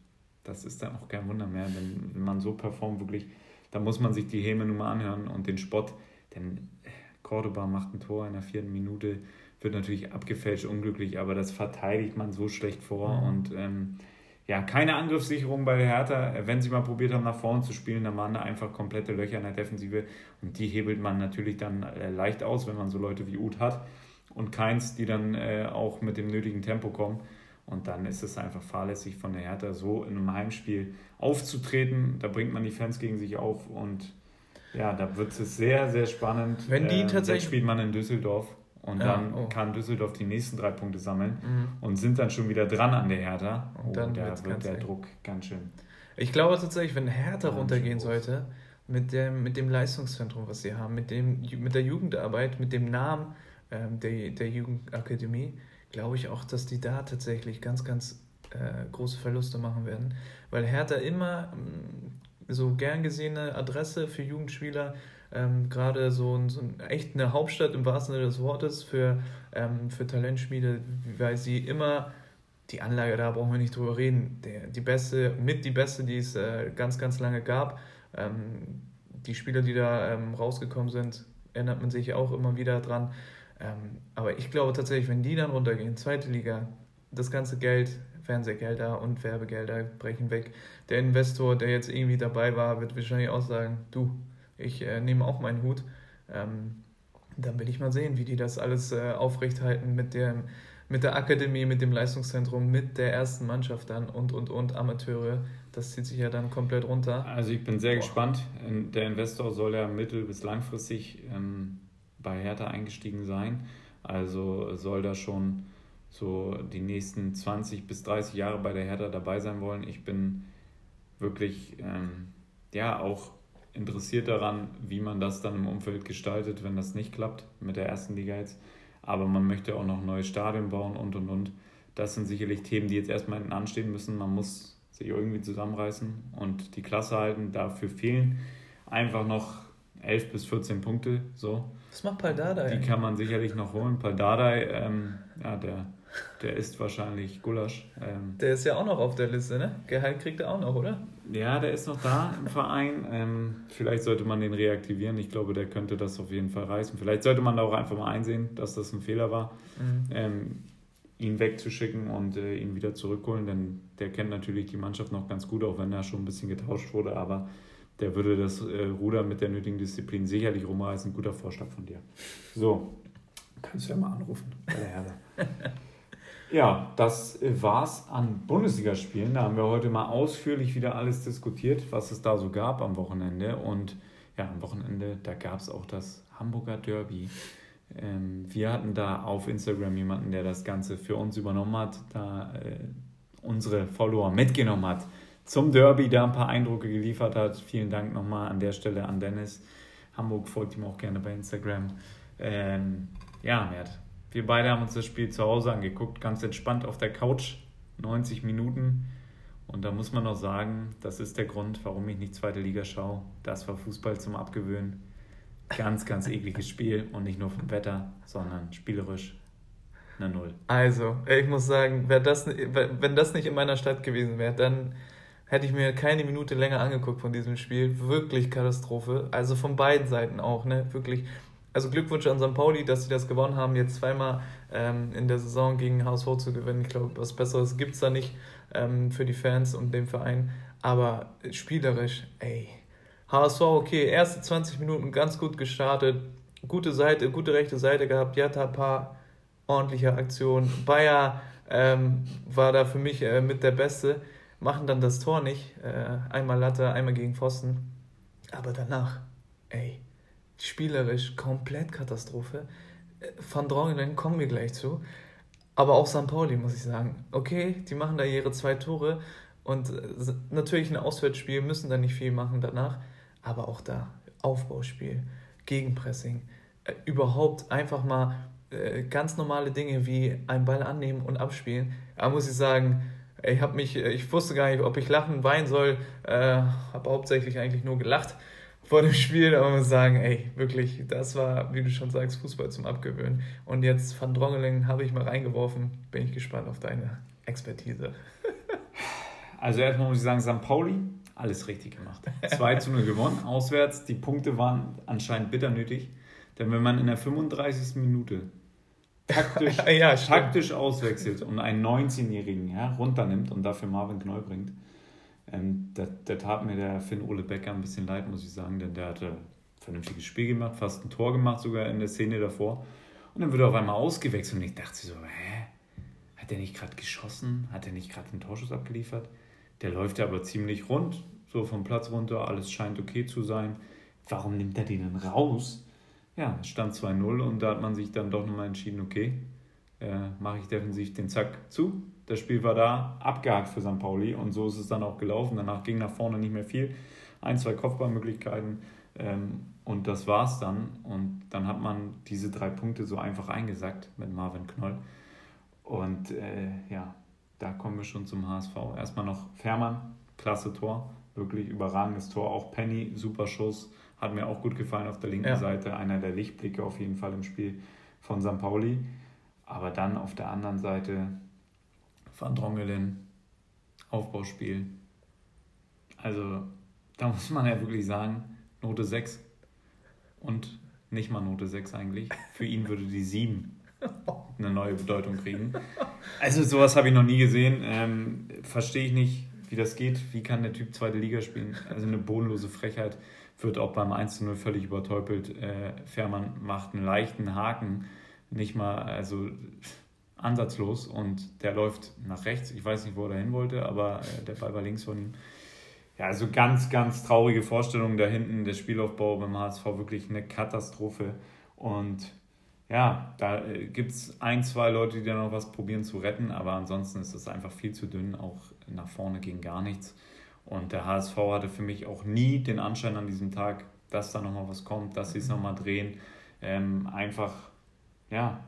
das ist dann auch kein Wunder mehr, wenn, wenn man so performt, wirklich, da muss man sich die Häme nur mal anhören und den Spott. Denn äh, Cordoba macht ein Tor in der vierten Minute, wird natürlich abgefälscht, unglücklich, aber das verteidigt man so schlecht vor. Mhm. Und ähm, ja, keine Angriffssicherung bei der Hertha. Wenn sie mal probiert haben, nach vorne zu spielen, dann waren da einfach komplette Löcher in der Defensive. Und die hebelt man natürlich dann äh, leicht aus, wenn man so Leute wie Uth hat. Und keins, die dann äh, auch mit dem nötigen Tempo kommen. Und dann ist es einfach fahrlässig von der Hertha, so in einem Heimspiel aufzutreten. Da bringt man die Fans gegen sich auf. Und ja, da wird es sehr, sehr spannend. Wenn die äh, tatsächlich. Jetzt spielt man in Düsseldorf. Und ja, dann oh. kann Düsseldorf die nächsten drei Punkte sammeln mhm. und sind dann schon wieder dran an der Hertha. Und oh, dann da wird der Druck ganz schön. Ich glaube tatsächlich, wenn Hertha runtergehen sollte, mit dem, mit dem Leistungszentrum, was sie haben, mit, dem, mit der Jugendarbeit, mit dem Namen ähm, der, der Jugendakademie, glaube ich auch, dass die da tatsächlich ganz, ganz äh, große Verluste machen werden. Weil Hertha immer mh, mm, so gern gesehene Adresse für Jugendspieler ähm, gerade so, so echt eine Hauptstadt im wahrsten Sinne des Wortes für, ähm, für Talentschmiede, weil sie immer die Anlage, da brauchen wir nicht drüber reden, der, die beste, mit die beste, die es äh, ganz, ganz lange gab. Ähm, die Spieler, die da ähm, rausgekommen sind, erinnert man sich auch immer wieder dran. Ähm, aber ich glaube tatsächlich, wenn die dann runtergehen, zweite Liga, das ganze Geld, Fernsehgelder und Werbegelder brechen weg. Der Investor, der jetzt irgendwie dabei war, wird wahrscheinlich auch sagen, du, ich äh, nehme auch meinen Hut. Ähm, dann will ich mal sehen, wie die das alles äh, aufrechthalten mit, dem, mit der Akademie, mit dem Leistungszentrum, mit der ersten Mannschaft dann und, und, und Amateure. Das zieht sich ja dann komplett runter. Also ich bin sehr Boah. gespannt. Ähm, der Investor soll ja mittel- bis langfristig ähm, bei Hertha eingestiegen sein. Also soll da schon so die nächsten 20 bis 30 Jahre bei der Hertha dabei sein wollen. Ich bin wirklich ähm, ja auch interessiert daran, wie man das dann im Umfeld gestaltet, wenn das nicht klappt mit der ersten Liga jetzt. Aber man möchte auch noch neue Stadien bauen und und und. Das sind sicherlich Themen, die jetzt erstmal anstehen müssen. Man muss sich irgendwie zusammenreißen und die Klasse halten. Dafür fehlen einfach noch 11 bis 14 Punkte. So. Was macht Paldadei? Die kann man sicherlich noch holen. Paldadei, ähm, ja, der, der ist wahrscheinlich Gulasch. Ähm, der ist ja auch noch auf der Liste, ne? Gehalt kriegt er auch noch, oder? Ja, der ist noch da im Verein. Ähm, vielleicht sollte man den reaktivieren. Ich glaube, der könnte das auf jeden Fall reißen. Vielleicht sollte man da auch einfach mal einsehen, dass das ein Fehler war, mhm. ähm, ihn wegzuschicken und äh, ihn wieder zurückholen. Denn der kennt natürlich die Mannschaft noch ganz gut, auch wenn er schon ein bisschen getauscht wurde. Aber der würde das äh, Ruder mit der nötigen Disziplin sicherlich rumreißen. Guter Vorschlag von dir. So, kannst du ja mal anrufen bei der Herre. Ja, das war's an Bundesligaspielen. Da haben wir heute mal ausführlich wieder alles diskutiert, was es da so gab am Wochenende. Und ja, am Wochenende, da gab es auch das Hamburger Derby. Ähm, wir hatten da auf Instagram jemanden, der das Ganze für uns übernommen hat, da äh, unsere Follower mitgenommen hat zum Derby, da ein paar Eindrücke geliefert hat. Vielen Dank nochmal an der Stelle an Dennis. Hamburg folgt ihm auch gerne bei Instagram. Ähm, ja, Mert, wir beide haben uns das Spiel zu Hause angeguckt, ganz entspannt auf der Couch, 90 Minuten. Und da muss man noch sagen, das ist der Grund, warum ich nicht zweite Liga schaue. Das war Fußball zum Abgewöhnen. Ganz, ganz ekliges Spiel und nicht nur vom Wetter, sondern spielerisch eine Null. Also, ich muss sagen, das, wenn das nicht in meiner Stadt gewesen wäre, dann hätte ich mir keine Minute länger angeguckt von diesem Spiel. Wirklich Katastrophe. Also von beiden Seiten auch, ne? Wirklich. Also Glückwunsch an St. Pauli, dass sie das gewonnen haben, jetzt zweimal ähm, in der Saison gegen HSV zu gewinnen. Ich glaube, was Besseres gibt es da nicht ähm, für die Fans und den Verein. Aber spielerisch, ey. HSV, okay, erste 20 Minuten ganz gut gestartet, gute Seite, gute rechte Seite gehabt, Jatta paar ordentliche Aktionen. Bayer ähm, war da für mich äh, mit der Beste, machen dann das Tor nicht. Äh, einmal Latte, einmal gegen Pfosten. Aber danach, ey, spielerisch komplett Katastrophe. Van Drongelen kommen wir gleich zu. Aber auch St. Pauli, muss ich sagen. Okay, die machen da ihre zwei Tore und äh, natürlich ein Auswärtsspiel, müssen da nicht viel machen danach. Aber auch da, Aufbauspiel, Gegenpressing, äh, überhaupt einfach mal äh, ganz normale Dinge wie einen Ball annehmen und abspielen. Da muss ich sagen, ich habe mich, ich wusste gar nicht, ob ich lachen, weinen soll, äh, habe hauptsächlich eigentlich nur gelacht vor dem Spiel, aber muss sagen, ey, wirklich, das war, wie du schon sagst, Fußball zum Abgewöhnen. Und jetzt Van Drongeling habe ich mal reingeworfen, bin ich gespannt auf deine Expertise. Also erstmal muss ich sagen, St. Pauli, alles richtig gemacht. 2 zu 0 gewonnen, auswärts. Die Punkte waren anscheinend bitter nötig. Denn wenn man in der 35. Minute taktisch, ja, taktisch auswechselt und einen 19-Jährigen ja, runternimmt und dafür Marvin Knoll bringt, ähm, da, da tat mir der Finn Ole Becker ein bisschen leid, muss ich sagen, denn der hatte ein vernünftiges Spiel gemacht, fast ein Tor gemacht sogar in der Szene davor. Und dann wird er auf einmal ausgewechselt und ich dachte so, hä? Hat er nicht gerade geschossen? Hat er nicht gerade einen Torschuss abgeliefert? Der läuft ja aber ziemlich rund, so vom Platz runter, alles scheint okay zu sein. Warum nimmt er den dann raus? Ja, es stand 2-0 und da hat man sich dann doch nochmal entschieden, okay, äh, mache ich defensiv den Zack zu. Das Spiel war da abgehakt für St. Pauli und so ist es dann auch gelaufen. Danach ging nach vorne nicht mehr viel. Ein, zwei Kopfballmöglichkeiten ähm, und das war's dann. Und dann hat man diese drei Punkte so einfach eingesackt mit Marvin Knoll. Und äh, ja, da kommen wir schon zum HSV. Erstmal noch Fährmann, klasse Tor, wirklich überragendes Tor. Auch Penny, super Schuss, hat mir auch gut gefallen auf der linken ja. Seite. Einer der Lichtblicke auf jeden Fall im Spiel von St. Pauli. Aber dann auf der anderen Seite Van Drongelen, Aufbauspiel. Also da muss man ja wirklich sagen, Note 6 und nicht mal Note 6 eigentlich. Für ihn würde die 7 eine neue Bedeutung kriegen. Also sowas habe ich noch nie gesehen. Ähm, Verstehe ich nicht, wie das geht. Wie kann der Typ zweite Liga spielen? Also eine bodenlose Frechheit wird auch beim 1-0 völlig übertäubelt. Äh, Fährmann macht einen leichten Haken, nicht mal, also ansatzlos und der läuft nach rechts. Ich weiß nicht, wo er hin wollte, aber äh, der Ball war links von ihm. Ja, also ganz, ganz traurige Vorstellung da hinten. Der Spielaufbau beim HSV wirklich eine Katastrophe. Und ja, da äh, gibt es ein, zwei Leute, die da noch was probieren zu retten, aber ansonsten ist es einfach viel zu dünn. Auch nach vorne ging gar nichts. Und der HSV hatte für mich auch nie den Anschein an diesem Tag, dass da nochmal was kommt, dass sie es nochmal drehen. Ähm, einfach, ja,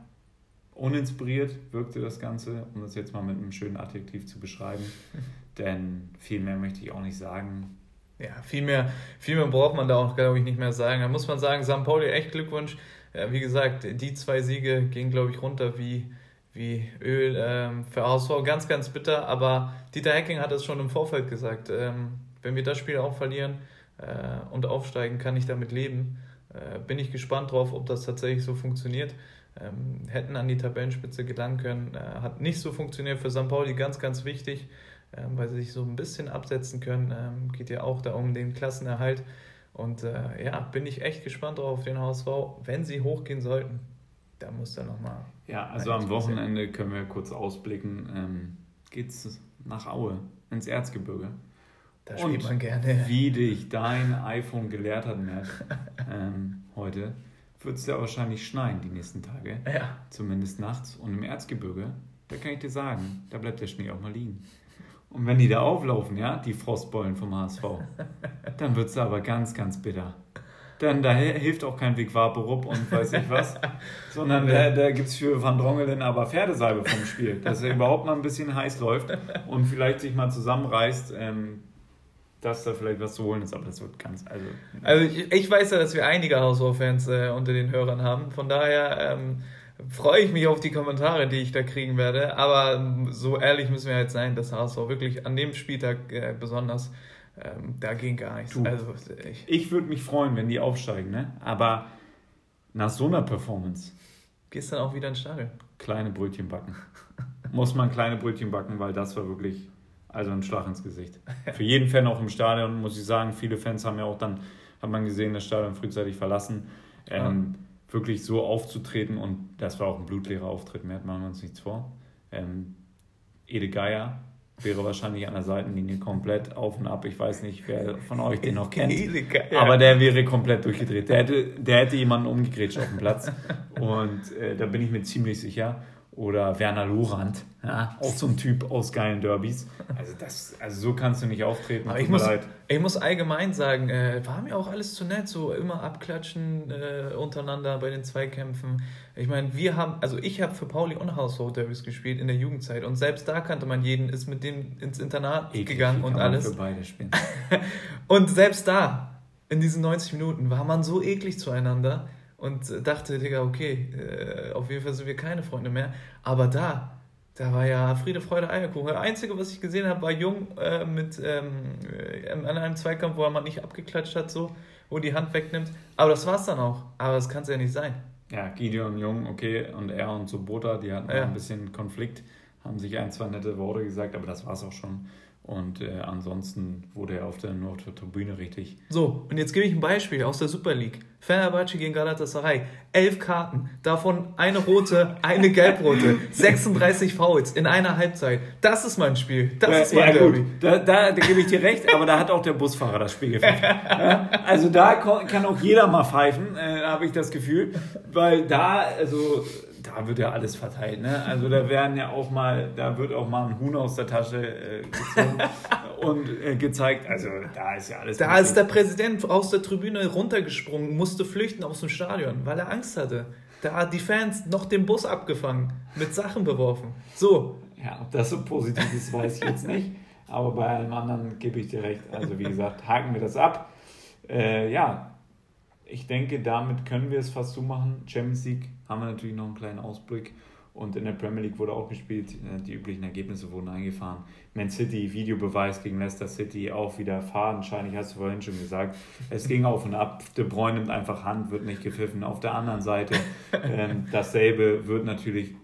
uninspiriert wirkte das Ganze, um das jetzt mal mit einem schönen Adjektiv zu beschreiben. Denn viel mehr möchte ich auch nicht sagen. Ja, viel mehr, viel mehr braucht man da auch, glaube ich, nicht mehr sagen. Da muss man sagen, St. Pauli, echt Glückwunsch. Ja, wie gesagt, die zwei Siege gingen, glaube ich, runter wie, wie Öl. Ähm, für HSV ganz, ganz bitter. Aber Dieter Hecking hat es schon im Vorfeld gesagt. Ähm, wenn wir das Spiel auch verlieren äh, und aufsteigen, kann ich damit leben. Äh, bin ich gespannt drauf, ob das tatsächlich so funktioniert. Ähm, hätten an die Tabellenspitze gelangen können. Äh, hat nicht so funktioniert für St. Pauli, ganz, ganz wichtig, ähm, weil sie sich so ein bisschen absetzen können. Ähm, geht ja auch da um den Klassenerhalt. Und äh, ja, bin ich echt gespannt drauf auf den HSV, wenn sie hochgehen sollten. Da muss dann nochmal. Ja, also am Wochenende können wir kurz ausblicken. Ähm, geht's nach Aue, ins Erzgebirge. Da spielt Und man gerne. Wie dich dein iPhone gelehrt hat, Matt, ähm, heute wird es ja wahrscheinlich schneien die nächsten Tage. Ja. Zumindest nachts. Und im Erzgebirge, da kann ich dir sagen, da bleibt der Schnee auch mal liegen. Und wenn die da auflaufen, ja, die Frostbollen vom HSV, dann wird es aber ganz, ganz bitter. dann da hilft auch kein Vic Vaporub und weiß ich was, sondern da, da gibt es für Van Drongelen aber Pferdesalbe vom Spiel, dass er überhaupt mal ein bisschen heiß läuft und vielleicht sich mal zusammenreißt. Ähm, dass da vielleicht was zu holen ist, aber das wird ganz. Also, also ich, ich weiß ja, dass wir einige Haushof-Fans äh, unter den Hörern haben. Von daher ähm, freue ich mich auf die Kommentare, die ich da kriegen werde. Aber ähm, so ehrlich müssen wir jetzt sein, dass HSV wirklich an dem Spieltag äh, besonders ähm, da ging gar nichts. also, ich ich würde mich freuen, wenn die aufsteigen, ne? aber nach so einer Performance. Gehst dann auch wieder ins Stadion? Kleine Brötchen backen. Muss man kleine Brötchen backen, weil das war wirklich also ein Schlag ins Gesicht. Für jeden Fan auch im Stadion, muss ich sagen. Viele Fans haben ja auch dann, hat man gesehen, das Stadion frühzeitig verlassen. Ähm, ja. Wirklich so aufzutreten und das war auch ein blutleerer Auftritt, mehr hat man uns nichts vor. Ähm, Ede Geier wäre wahrscheinlich an der Seitenlinie komplett auf und ab. Ich weiß nicht, wer von euch den noch kennt. Aber der wäre komplett durchgedreht. Der hätte, der hätte jemanden umgegrätscht auf dem Platz. Und äh, da bin ich mir ziemlich sicher oder Werner Lorand, ja, auch so ein Typ aus geilen Derbys. Also, das, also so kannst du nicht auftreten. Aber ich muss, ich muss allgemein sagen, äh, war mir auch alles zu nett, so immer abklatschen äh, untereinander bei den Zweikämpfen. Ich meine, wir haben, also ich habe für Pauli und Household Derbys gespielt in der Jugendzeit und selbst da kannte man jeden, ist mit dem ins Internat Eklig, gegangen und alles. Für beide spielen. und selbst da, in diesen 90 Minuten, war man so eklig zueinander und dachte, Digga, okay, äh, auf jeden Fall sind wir keine Freunde mehr. Aber da, da war ja Friede, Freude, Eierkuchen. Das Einzige, was ich gesehen habe, war Jung äh, mit ähm, äh, an einem Zweikampf, wo er mal nicht abgeklatscht hat, so, wo die Hand wegnimmt. Aber das war's dann auch. Aber das kann es ja nicht sein. Ja, Gideon Jung, okay, und er und Sobota, die hatten ja. ein bisschen Konflikt, haben sich ein, zwei nette Worte gesagt, aber das war's auch schon. Und äh, ansonsten wurde er auf der, nur auf der Tribüne richtig. So, und jetzt gebe ich ein Beispiel aus der Super League. Fenerbahce gegen Galatasaray. Elf Karten, davon eine rote, eine gelbrote, 36 Fouls in einer Halbzeit. Das ist mein Spiel. Das ja, ist mein ja, Derby. Gut. Da, da, da, gebe ich dir recht, aber da hat auch der Busfahrer das Spiel gepfiffen. ja, also da kann auch jeder mal pfeifen, äh, habe ich das Gefühl. Weil da, also da wird ja alles verteilt. Ne? Also da werden ja auch mal, da wird auch mal ein Huhn aus der Tasche äh, gezogen und äh, gezeigt. Also da ist ja alles. Da ist der Präsident aus der Tribüne runtergesprungen, musste flüchten aus dem Stadion, weil er Angst hatte. Da hat die Fans noch den Bus abgefangen, mit Sachen beworfen. So. Ja, ob das so positiv ist, weiß ich jetzt nicht. Aber bei allem anderen gebe ich dir recht. Also wie gesagt, haken wir das ab. Äh, ja, ich denke, damit können wir es fast zumachen. Champions League haben wir natürlich noch einen kleinen Ausblick. Und in der Premier League wurde auch gespielt. Äh, die üblichen Ergebnisse wurden eingefahren. Man City, Videobeweis gegen Leicester City, auch wieder fadenscheinig, hast du vorhin schon gesagt. Es ging auf und ab. De Bruyne nimmt einfach Hand, wird nicht gepfiffen. Auf der anderen Seite ähm, dasselbe wird natürlich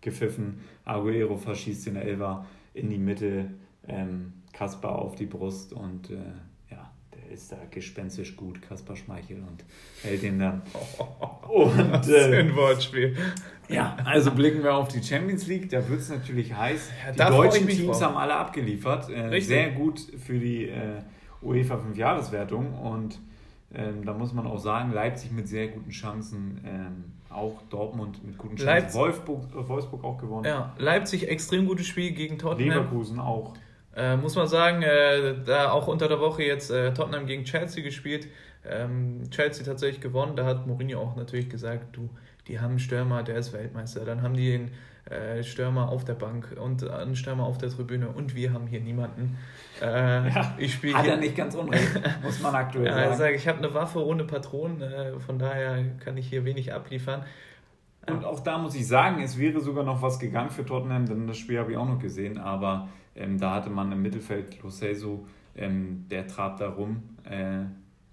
gepfiffen. Aguero verschießt den Elfer in die Mitte. Ähm, Kaspar auf die Brust und äh, ist da gespenstisch gut, Kaspar Schmeichel, und hält ihn dann. Und, Was für ein ähm, Wortspiel. Ja, also blicken wir auf die Champions League, da wird es natürlich heiß. die deutschen Teams haben alle abgeliefert. Äh, sehr gut für die äh, UEFA 5-Jahreswertung und ähm, da muss man auch sagen, Leipzig mit sehr guten Chancen, ähm, auch Dortmund mit guten Chancen, Leipzig, Wolfsburg, äh, Wolfsburg auch gewonnen. Ja, Leipzig extrem gutes Spiel gegen Tottenham. Leverkusen auch. Äh, muss man sagen, äh, da auch unter der Woche jetzt äh, Tottenham gegen Chelsea gespielt. Ähm, Chelsea tatsächlich gewonnen. Da hat Mourinho auch natürlich gesagt, du, die haben einen Stürmer, der ist Weltmeister. Dann haben die den äh, Stürmer auf der Bank und einen Stürmer auf der Tribüne und wir haben hier niemanden. Äh, ja, ich hat hier, er nicht ganz unrecht, muss man aktuell sagen. Ich sage, ich habe eine Waffe ohne Patronen, äh, von daher kann ich hier wenig abliefern. Und auch da muss ich sagen, es wäre sogar noch was gegangen für Tottenham, denn das Spiel habe ich auch noch gesehen, aber ähm, da hatte man im Mittelfeld Lo Celso, ähm, der trabt da rum, äh,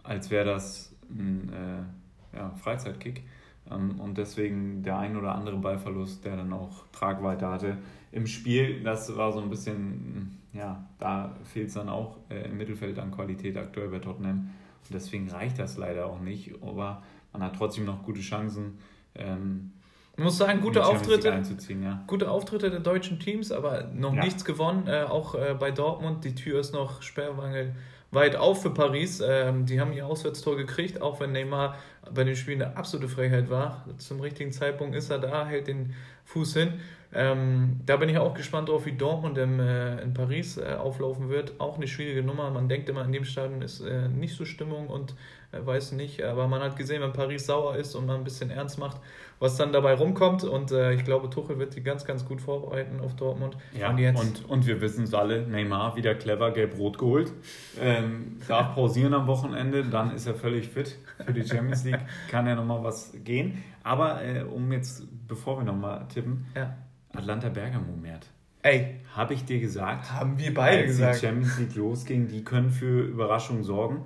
als wäre das ein äh, ja, Freizeitkick. Ähm, und deswegen der ein oder andere Ballverlust, der dann auch Tragweite hatte im Spiel. Das war so ein bisschen, ja, da fehlt es dann auch äh, im Mittelfeld an Qualität aktuell bei Tottenham. Und deswegen reicht das leider auch nicht. Aber man hat trotzdem noch gute Chancen. Ähm, ich muss sagen, gute Auftritte, ja. gute Auftritte der deutschen Teams, aber noch ja. nichts gewonnen. Äh, auch äh, bei Dortmund, die Tür ist noch sperrwangel weit auf für Paris. Ähm, die haben ihr Auswärtstor gekriegt, auch wenn Neymar bei den Spielen eine absolute Freiheit war. Zum richtigen Zeitpunkt ist er da, hält den Fuß hin. Ähm, da bin ich auch gespannt drauf, wie Dortmund im, äh, in Paris äh, auflaufen wird. Auch eine schwierige Nummer. Man denkt immer, in dem Stadion ist äh, nicht so Stimmung und äh, weiß nicht. Aber man hat gesehen, wenn Paris sauer ist und man ein bisschen ernst macht, was dann dabei rumkommt. Und äh, ich glaube, Tuchel wird sie ganz, ganz gut vorbereiten auf Dortmund. Ja, und, und, und wir wissen es alle, Neymar wieder clever gelb-rot geholt. Ähm, darf pausieren am Wochenende, dann ist er völlig fit für die Champions League. Kann ja nochmal was gehen. Aber äh, um jetzt, bevor wir nochmal tippen, ja Atlanta Bergamo, Mert. Ey. Habe ich dir gesagt. Haben wir beide als gesagt. die Champions League losging, die können für Überraschungen sorgen.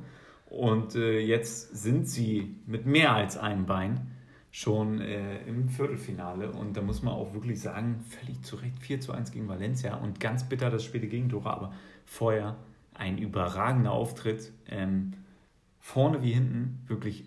Und äh, jetzt sind sie mit mehr als einem Bein schon äh, im Viertelfinale. Und da muss man auch wirklich sagen, völlig zu Recht 4 zu 1 gegen Valencia und ganz bitter das späte Gegentore, aber vorher ein überragender Auftritt. Ähm, vorne wie hinten, wirklich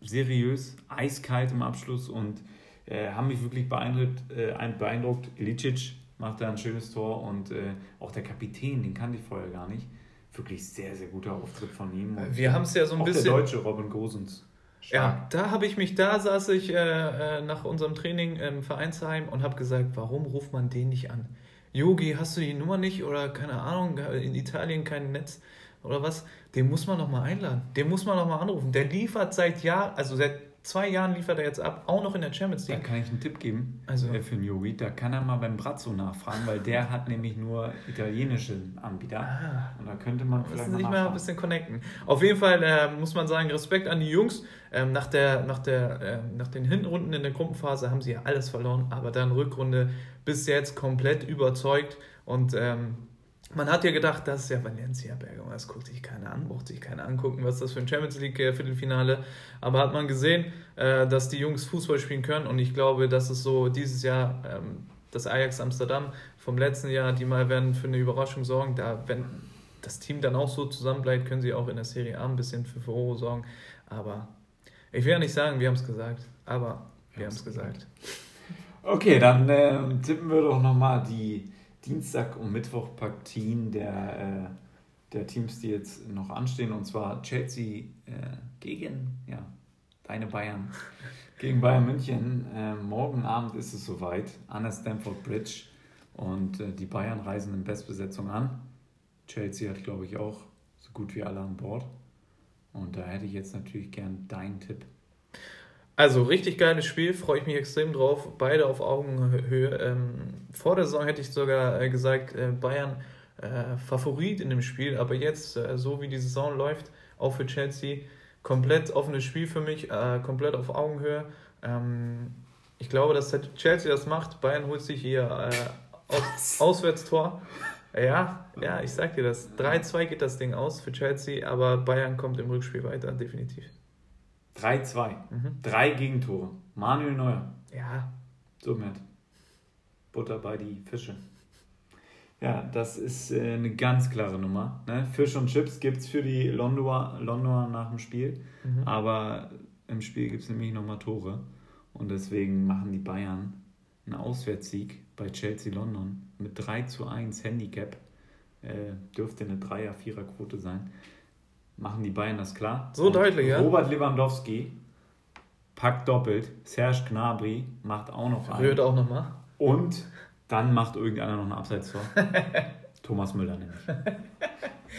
seriös, eiskalt im Abschluss und äh, haben mich wirklich beeindruckt. Äh, beeindruckt. Ilicic macht da ein schönes Tor und äh, auch der Kapitän, den kannte ich vorher gar nicht. Wirklich sehr, sehr guter Auftritt von ihm. Und Wir haben es ja so ein bisschen. Der deutsche Robin Gosens. Ja, da habe ich mich, da saß ich äh, äh, nach unserem Training im Vereinsheim und habe gesagt, warum ruft man den nicht an? Yogi, hast du die Nummer nicht oder keine Ahnung, in Italien kein Netz oder was? Den muss man noch mal einladen. Den muss man noch mal anrufen. Der liefert seit Jahren, also seit zwei Jahren liefert er jetzt ab, auch noch in der Champions League. Da kann ich einen Tipp geben also, äh, für den Yogi. Da kann er mal beim Brazzo nachfragen, weil der hat nämlich nur italienische Anbieter. Ah, und da könnte man vielleicht mal, mal ein bisschen connecten. Auf jeden Fall äh, muss man sagen, Respekt an die Jungs. Ähm, nach, der, nach, der, äh, nach den Hinrunden in der Gruppenphase haben sie ja alles verloren, aber dann Rückrunde bis jetzt komplett überzeugt und ähm, man hat ja gedacht, das ist ja Valencia Bergamo, das guckt sich keiner an, braucht sich keiner angucken, was das für ein Champions League Viertelfinale. Aber hat man gesehen, äh, dass die Jungs Fußball spielen können und ich glaube, dass es so dieses Jahr ähm, das Ajax Amsterdam vom letzten Jahr, die mal werden für eine Überraschung sorgen. Da, wenn das Team dann auch so zusammenbleibt, können sie auch in der Serie A ein bisschen für Furore sorgen. Aber ich will ja nicht sagen, wir haben es gesagt, aber wir haben es gesagt. Okay, dann äh, tippen wir doch nochmal die Dienstag- und Mittwoch-Partien der, äh, der Teams, die jetzt noch anstehen. Und zwar Chelsea äh, gegen ja, deine Bayern. Gegen Bayern München. Äh, morgen Abend ist es soweit an der Stamford Bridge. Und äh, die Bayern reisen in Bestbesetzung an. Chelsea hat, glaube ich, auch so gut wie alle an Bord. Und da hätte ich jetzt natürlich gern deinen Tipp. Also richtig geiles Spiel, freue ich mich extrem drauf. Beide auf Augenhöhe. Ähm, vor der Saison hätte ich sogar äh, gesagt, äh, Bayern äh, Favorit in dem Spiel, aber jetzt, äh, so wie die Saison läuft, auch für Chelsea, komplett offenes Spiel für mich, äh, komplett auf Augenhöhe. Ähm, ich glaube, dass Chelsea das macht. Bayern holt sich hier äh, aus, Auswärtstor. Ja, ja, ich sag dir das. 3-2 geht das Ding aus für Chelsea, aber Bayern kommt im Rückspiel weiter, definitiv. 3-2. Mhm. Drei Gegentore. Manuel Neuer. Ja. So, Matt. Butter bei die Fische. Ja, das ist äh, eine ganz klare Nummer. Ne? Fisch und Chips gibt es für die Londoner, Londoner nach dem Spiel. Mhm. Aber im Spiel gibt es nämlich nochmal Tore. Und deswegen machen die Bayern einen Auswärtssieg bei Chelsea London mit 3 zu 1 Handicap. Äh, dürfte eine Dreier-Vierer-Quote sein machen die Bayern das klar. So und deutlich, ja. Robert Lewandowski packt doppelt. Serge Gnabry macht auch noch einen. Rührt auch nochmal. Und dann macht irgendeiner noch ein Abseitstor. Thomas Müller nämlich.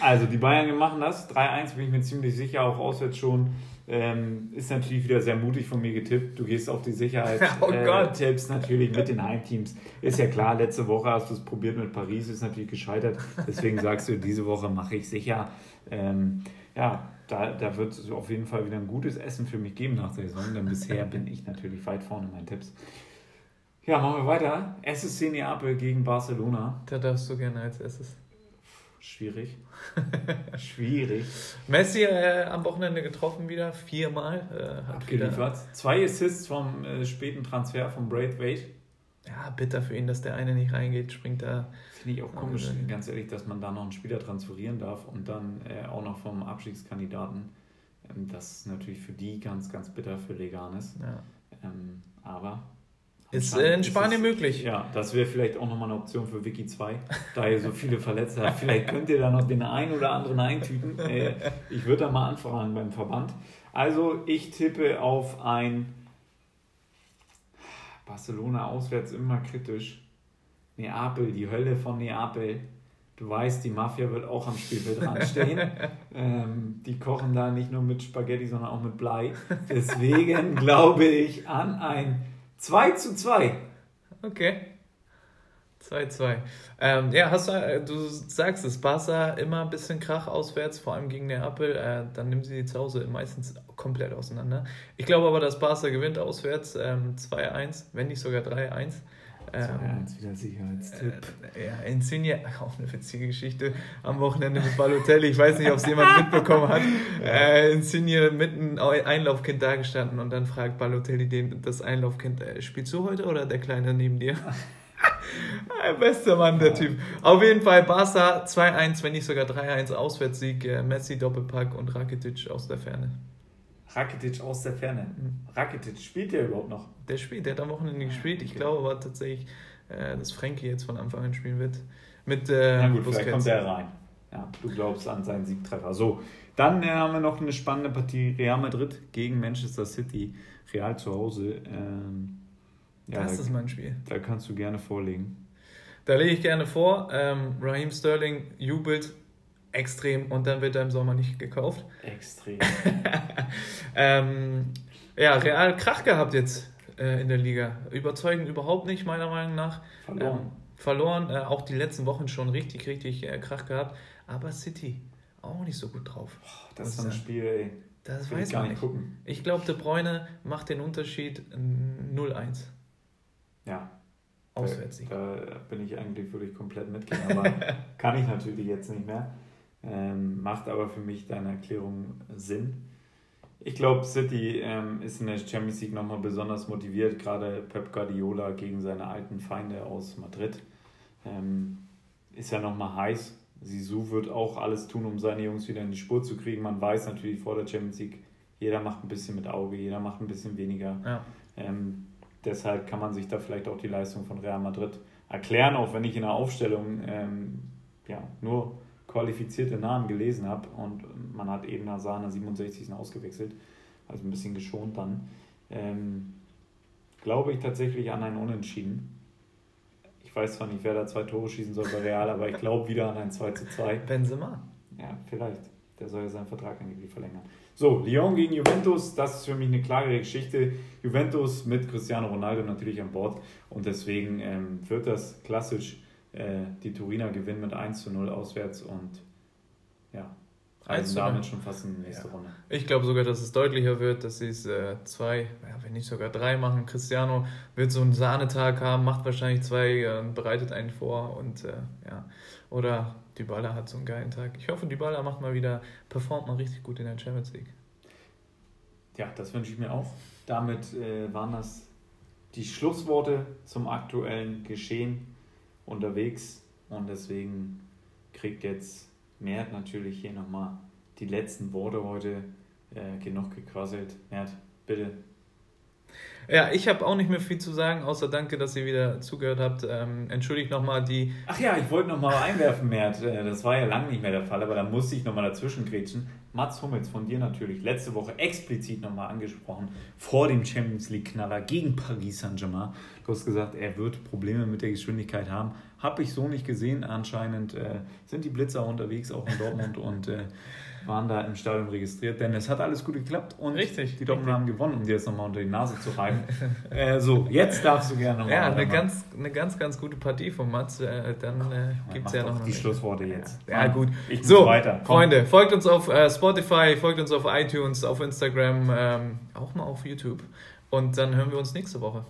Also die Bayern machen das. 3-1 bin ich mir ziemlich sicher, auch auswärts schon. Ähm, ist natürlich wieder sehr mutig von mir getippt. Du gehst auf die Sicherheit. oh äh, natürlich mit den Heimteams. Ist ja klar, letzte Woche hast du es probiert mit Paris, ist natürlich gescheitert. Deswegen sagst du, diese Woche mache ich sicher. Ähm, ja, da, da wird es auf jeden Fall wieder ein gutes Essen für mich geben nach der Saison, denn bisher bin ich natürlich weit vorne in meinen Tipps. Ja, machen wir weiter. SSC Neapel gegen Barcelona. Da darfst du gerne als erstes. Schwierig. Schwierig. Messi äh, am Wochenende getroffen wieder, viermal. Äh, hat Abgeliefert. Wieder... Zwei Assists vom äh, späten Transfer von Braithwaite. Ja, bitter für ihn, dass der eine nicht reingeht, springt da. Finde ich auch komisch, also, ganz ehrlich, dass man da noch einen Spieler transferieren darf und dann äh, auch noch vom Abstiegskandidaten. Ähm, das ist natürlich für die ganz, ganz bitter für Leganes. Ja. Ähm, aber Ist äh, in Spanien ist es, möglich. Ja, das wäre vielleicht auch nochmal eine Option für Wiki 2, da ihr so viele Verletzte habt. Vielleicht könnt ihr da noch den einen oder anderen eintüten. Äh, ich würde da mal anfragen beim Verband. Also ich tippe auf ein Barcelona auswärts immer kritisch. Neapel, die Hölle von Neapel. Du weißt, die Mafia wird auch am Spielfeld dran ähm, die kochen da nicht nur mit Spaghetti, sondern auch mit Blei. Deswegen glaube ich an ein 2 zu 2. Okay. 2-2. Ähm, ja, hast du, äh, du sagst es, Barca immer ein bisschen Krach auswärts, vor allem gegen Neapel. Äh, dann nehmen sie die zu Hause meistens komplett auseinander. Ich glaube aber, dass Barca gewinnt auswärts ähm, 2-1, wenn nicht sogar 3-1. Ähm, wieder Sicherheitstipp. Äh, ja, Insigne, auch eine witzige Geschichte am Wochenende mit Balotelli. Ich weiß nicht, ob es jemand mitbekommen hat. Äh, Insigne mit einem Einlaufkind dagestanden und dann fragt Balotelli den, das Einlaufkind: äh, Spielst du heute oder der Kleine neben dir? Bester Mann, der Typ. Auf jeden Fall Barca 2-1, wenn nicht sogar 3-1 Auswärtssieg. Äh, Messi Doppelpack und Rakitic aus der Ferne. Rakitic aus der Ferne. Rakitic, spielt der überhaupt noch? Der spielt, der hat am Wochenende gespielt. Ich glaube aber tatsächlich, äh, dass Frankie jetzt von Anfang an spielen wird. Mit, äh, Na gut, Busquets. vielleicht kommt er rein. Ja, du glaubst an seinen Siegtreffer. So, dann äh, haben wir noch eine spannende Partie Real Madrid gegen Manchester City. Real zu Hause. Ähm, ja, das da, ist mein Spiel. Da kannst du gerne vorlegen. Da lege ich gerne vor. Ähm, Raheem Sterling jubelt extrem und dann wird er im Sommer nicht gekauft. Extrem. ähm, ja, Real Krach gehabt jetzt äh, in der Liga. Überzeugend überhaupt nicht, meiner Meinung nach. Verloren. Ähm, verloren, äh, auch die letzten Wochen schon richtig, richtig äh, Krach gehabt. Aber City auch nicht so gut drauf. Oh, das ist ein Spiel, ey. Das weiß man nicht. Gucken. Ich glaube, De Bruyne macht den Unterschied 0-1. Ja. Auswärtssieg. Da, da, bin ich eigentlich, würde ich komplett mitgehen, aber kann ich natürlich jetzt nicht mehr. Ähm, macht aber für mich deine Erklärung Sinn. Ich glaube, City ähm, ist in der Champions League nochmal besonders motiviert, gerade Pep Guardiola gegen seine alten Feinde aus Madrid. Ähm, ist ja nochmal heiß. Sisu wird auch alles tun, um seine Jungs wieder in die Spur zu kriegen. Man weiß natürlich vor der Champions League, jeder macht ein bisschen mit Auge, jeder macht ein bisschen weniger. Ja. Ähm, deshalb kann man sich da vielleicht auch die Leistung von Real Madrid erklären, auch wenn ich in der Aufstellung ähm, ja, nur qualifizierte Namen gelesen habe und man hat eben Hazard in der 67. ausgewechselt, also ein bisschen geschont dann, ähm, glaube ich tatsächlich an ein Unentschieden. Ich weiß zwar nicht, wer da zwei Tore schießen soll bei Real, aber ich glaube wieder an ein 2 zu 2. Benzema. Ja, vielleicht. Der soll ja seinen Vertrag angeblich verlängern. So, Lyon gegen Juventus, das ist für mich eine klare Geschichte. Juventus mit Cristiano Ronaldo natürlich an Bord und deswegen ähm, wird das klassisch äh, die Turiner gewinnen mit 1 zu 0 auswärts und also damit schon fast in die nächste ja. Runde. Ich glaube sogar, dass es deutlicher wird, dass sie es äh, zwei, ja, wenn nicht sogar drei machen. Cristiano wird so einen Sahnetag haben, macht wahrscheinlich zwei, äh, bereitet einen vor und äh, ja. Oder Dybala hat so einen geilen Tag. Ich hoffe, Dybala macht mal wieder, performt mal richtig gut in der Champions League. Ja, das wünsche ich mir auch. Damit äh, waren das die Schlussworte zum aktuellen Geschehen unterwegs und deswegen kriegt jetzt Mert natürlich hier nochmal die letzten Worte heute äh, genug gequasselt. Mert, bitte. Ja, ich habe auch nicht mehr viel zu sagen, außer danke, dass ihr wieder zugehört habt. Ähm, entschuldigt nochmal die. Ach ja, ich wollte nochmal einwerfen, Mert. Äh, das war ja lange nicht mehr der Fall, aber da musste ich nochmal dazwischen grätschen. Mats Hummels von dir natürlich letzte Woche explizit nochmal angesprochen vor dem Champions League-Knaller gegen Paris Saint-Germain. Du hast gesagt, er wird Probleme mit der Geschwindigkeit haben. Habe ich so nicht gesehen. Anscheinend äh, sind die Blitzer unterwegs, auch in Dortmund und äh, waren da im Stadion registriert, denn es hat alles gut geklappt und richtig, die Dortmund haben gewonnen, um dir jetzt nochmal unter die Nase zu reiben. äh, so, jetzt darfst du gerne nochmal. Ja, eine ganz, eine ganz, ganz gute Partie von Mats. Äh, dann äh, gibt es ja noch. Die Schlussworte jetzt. Ja, ja gut. Ich so, weiter. Freunde, folgt uns auf äh, Spotify, folgt uns auf iTunes, auf Instagram, ähm, auch mal auf YouTube. Und dann hören wir uns nächste Woche.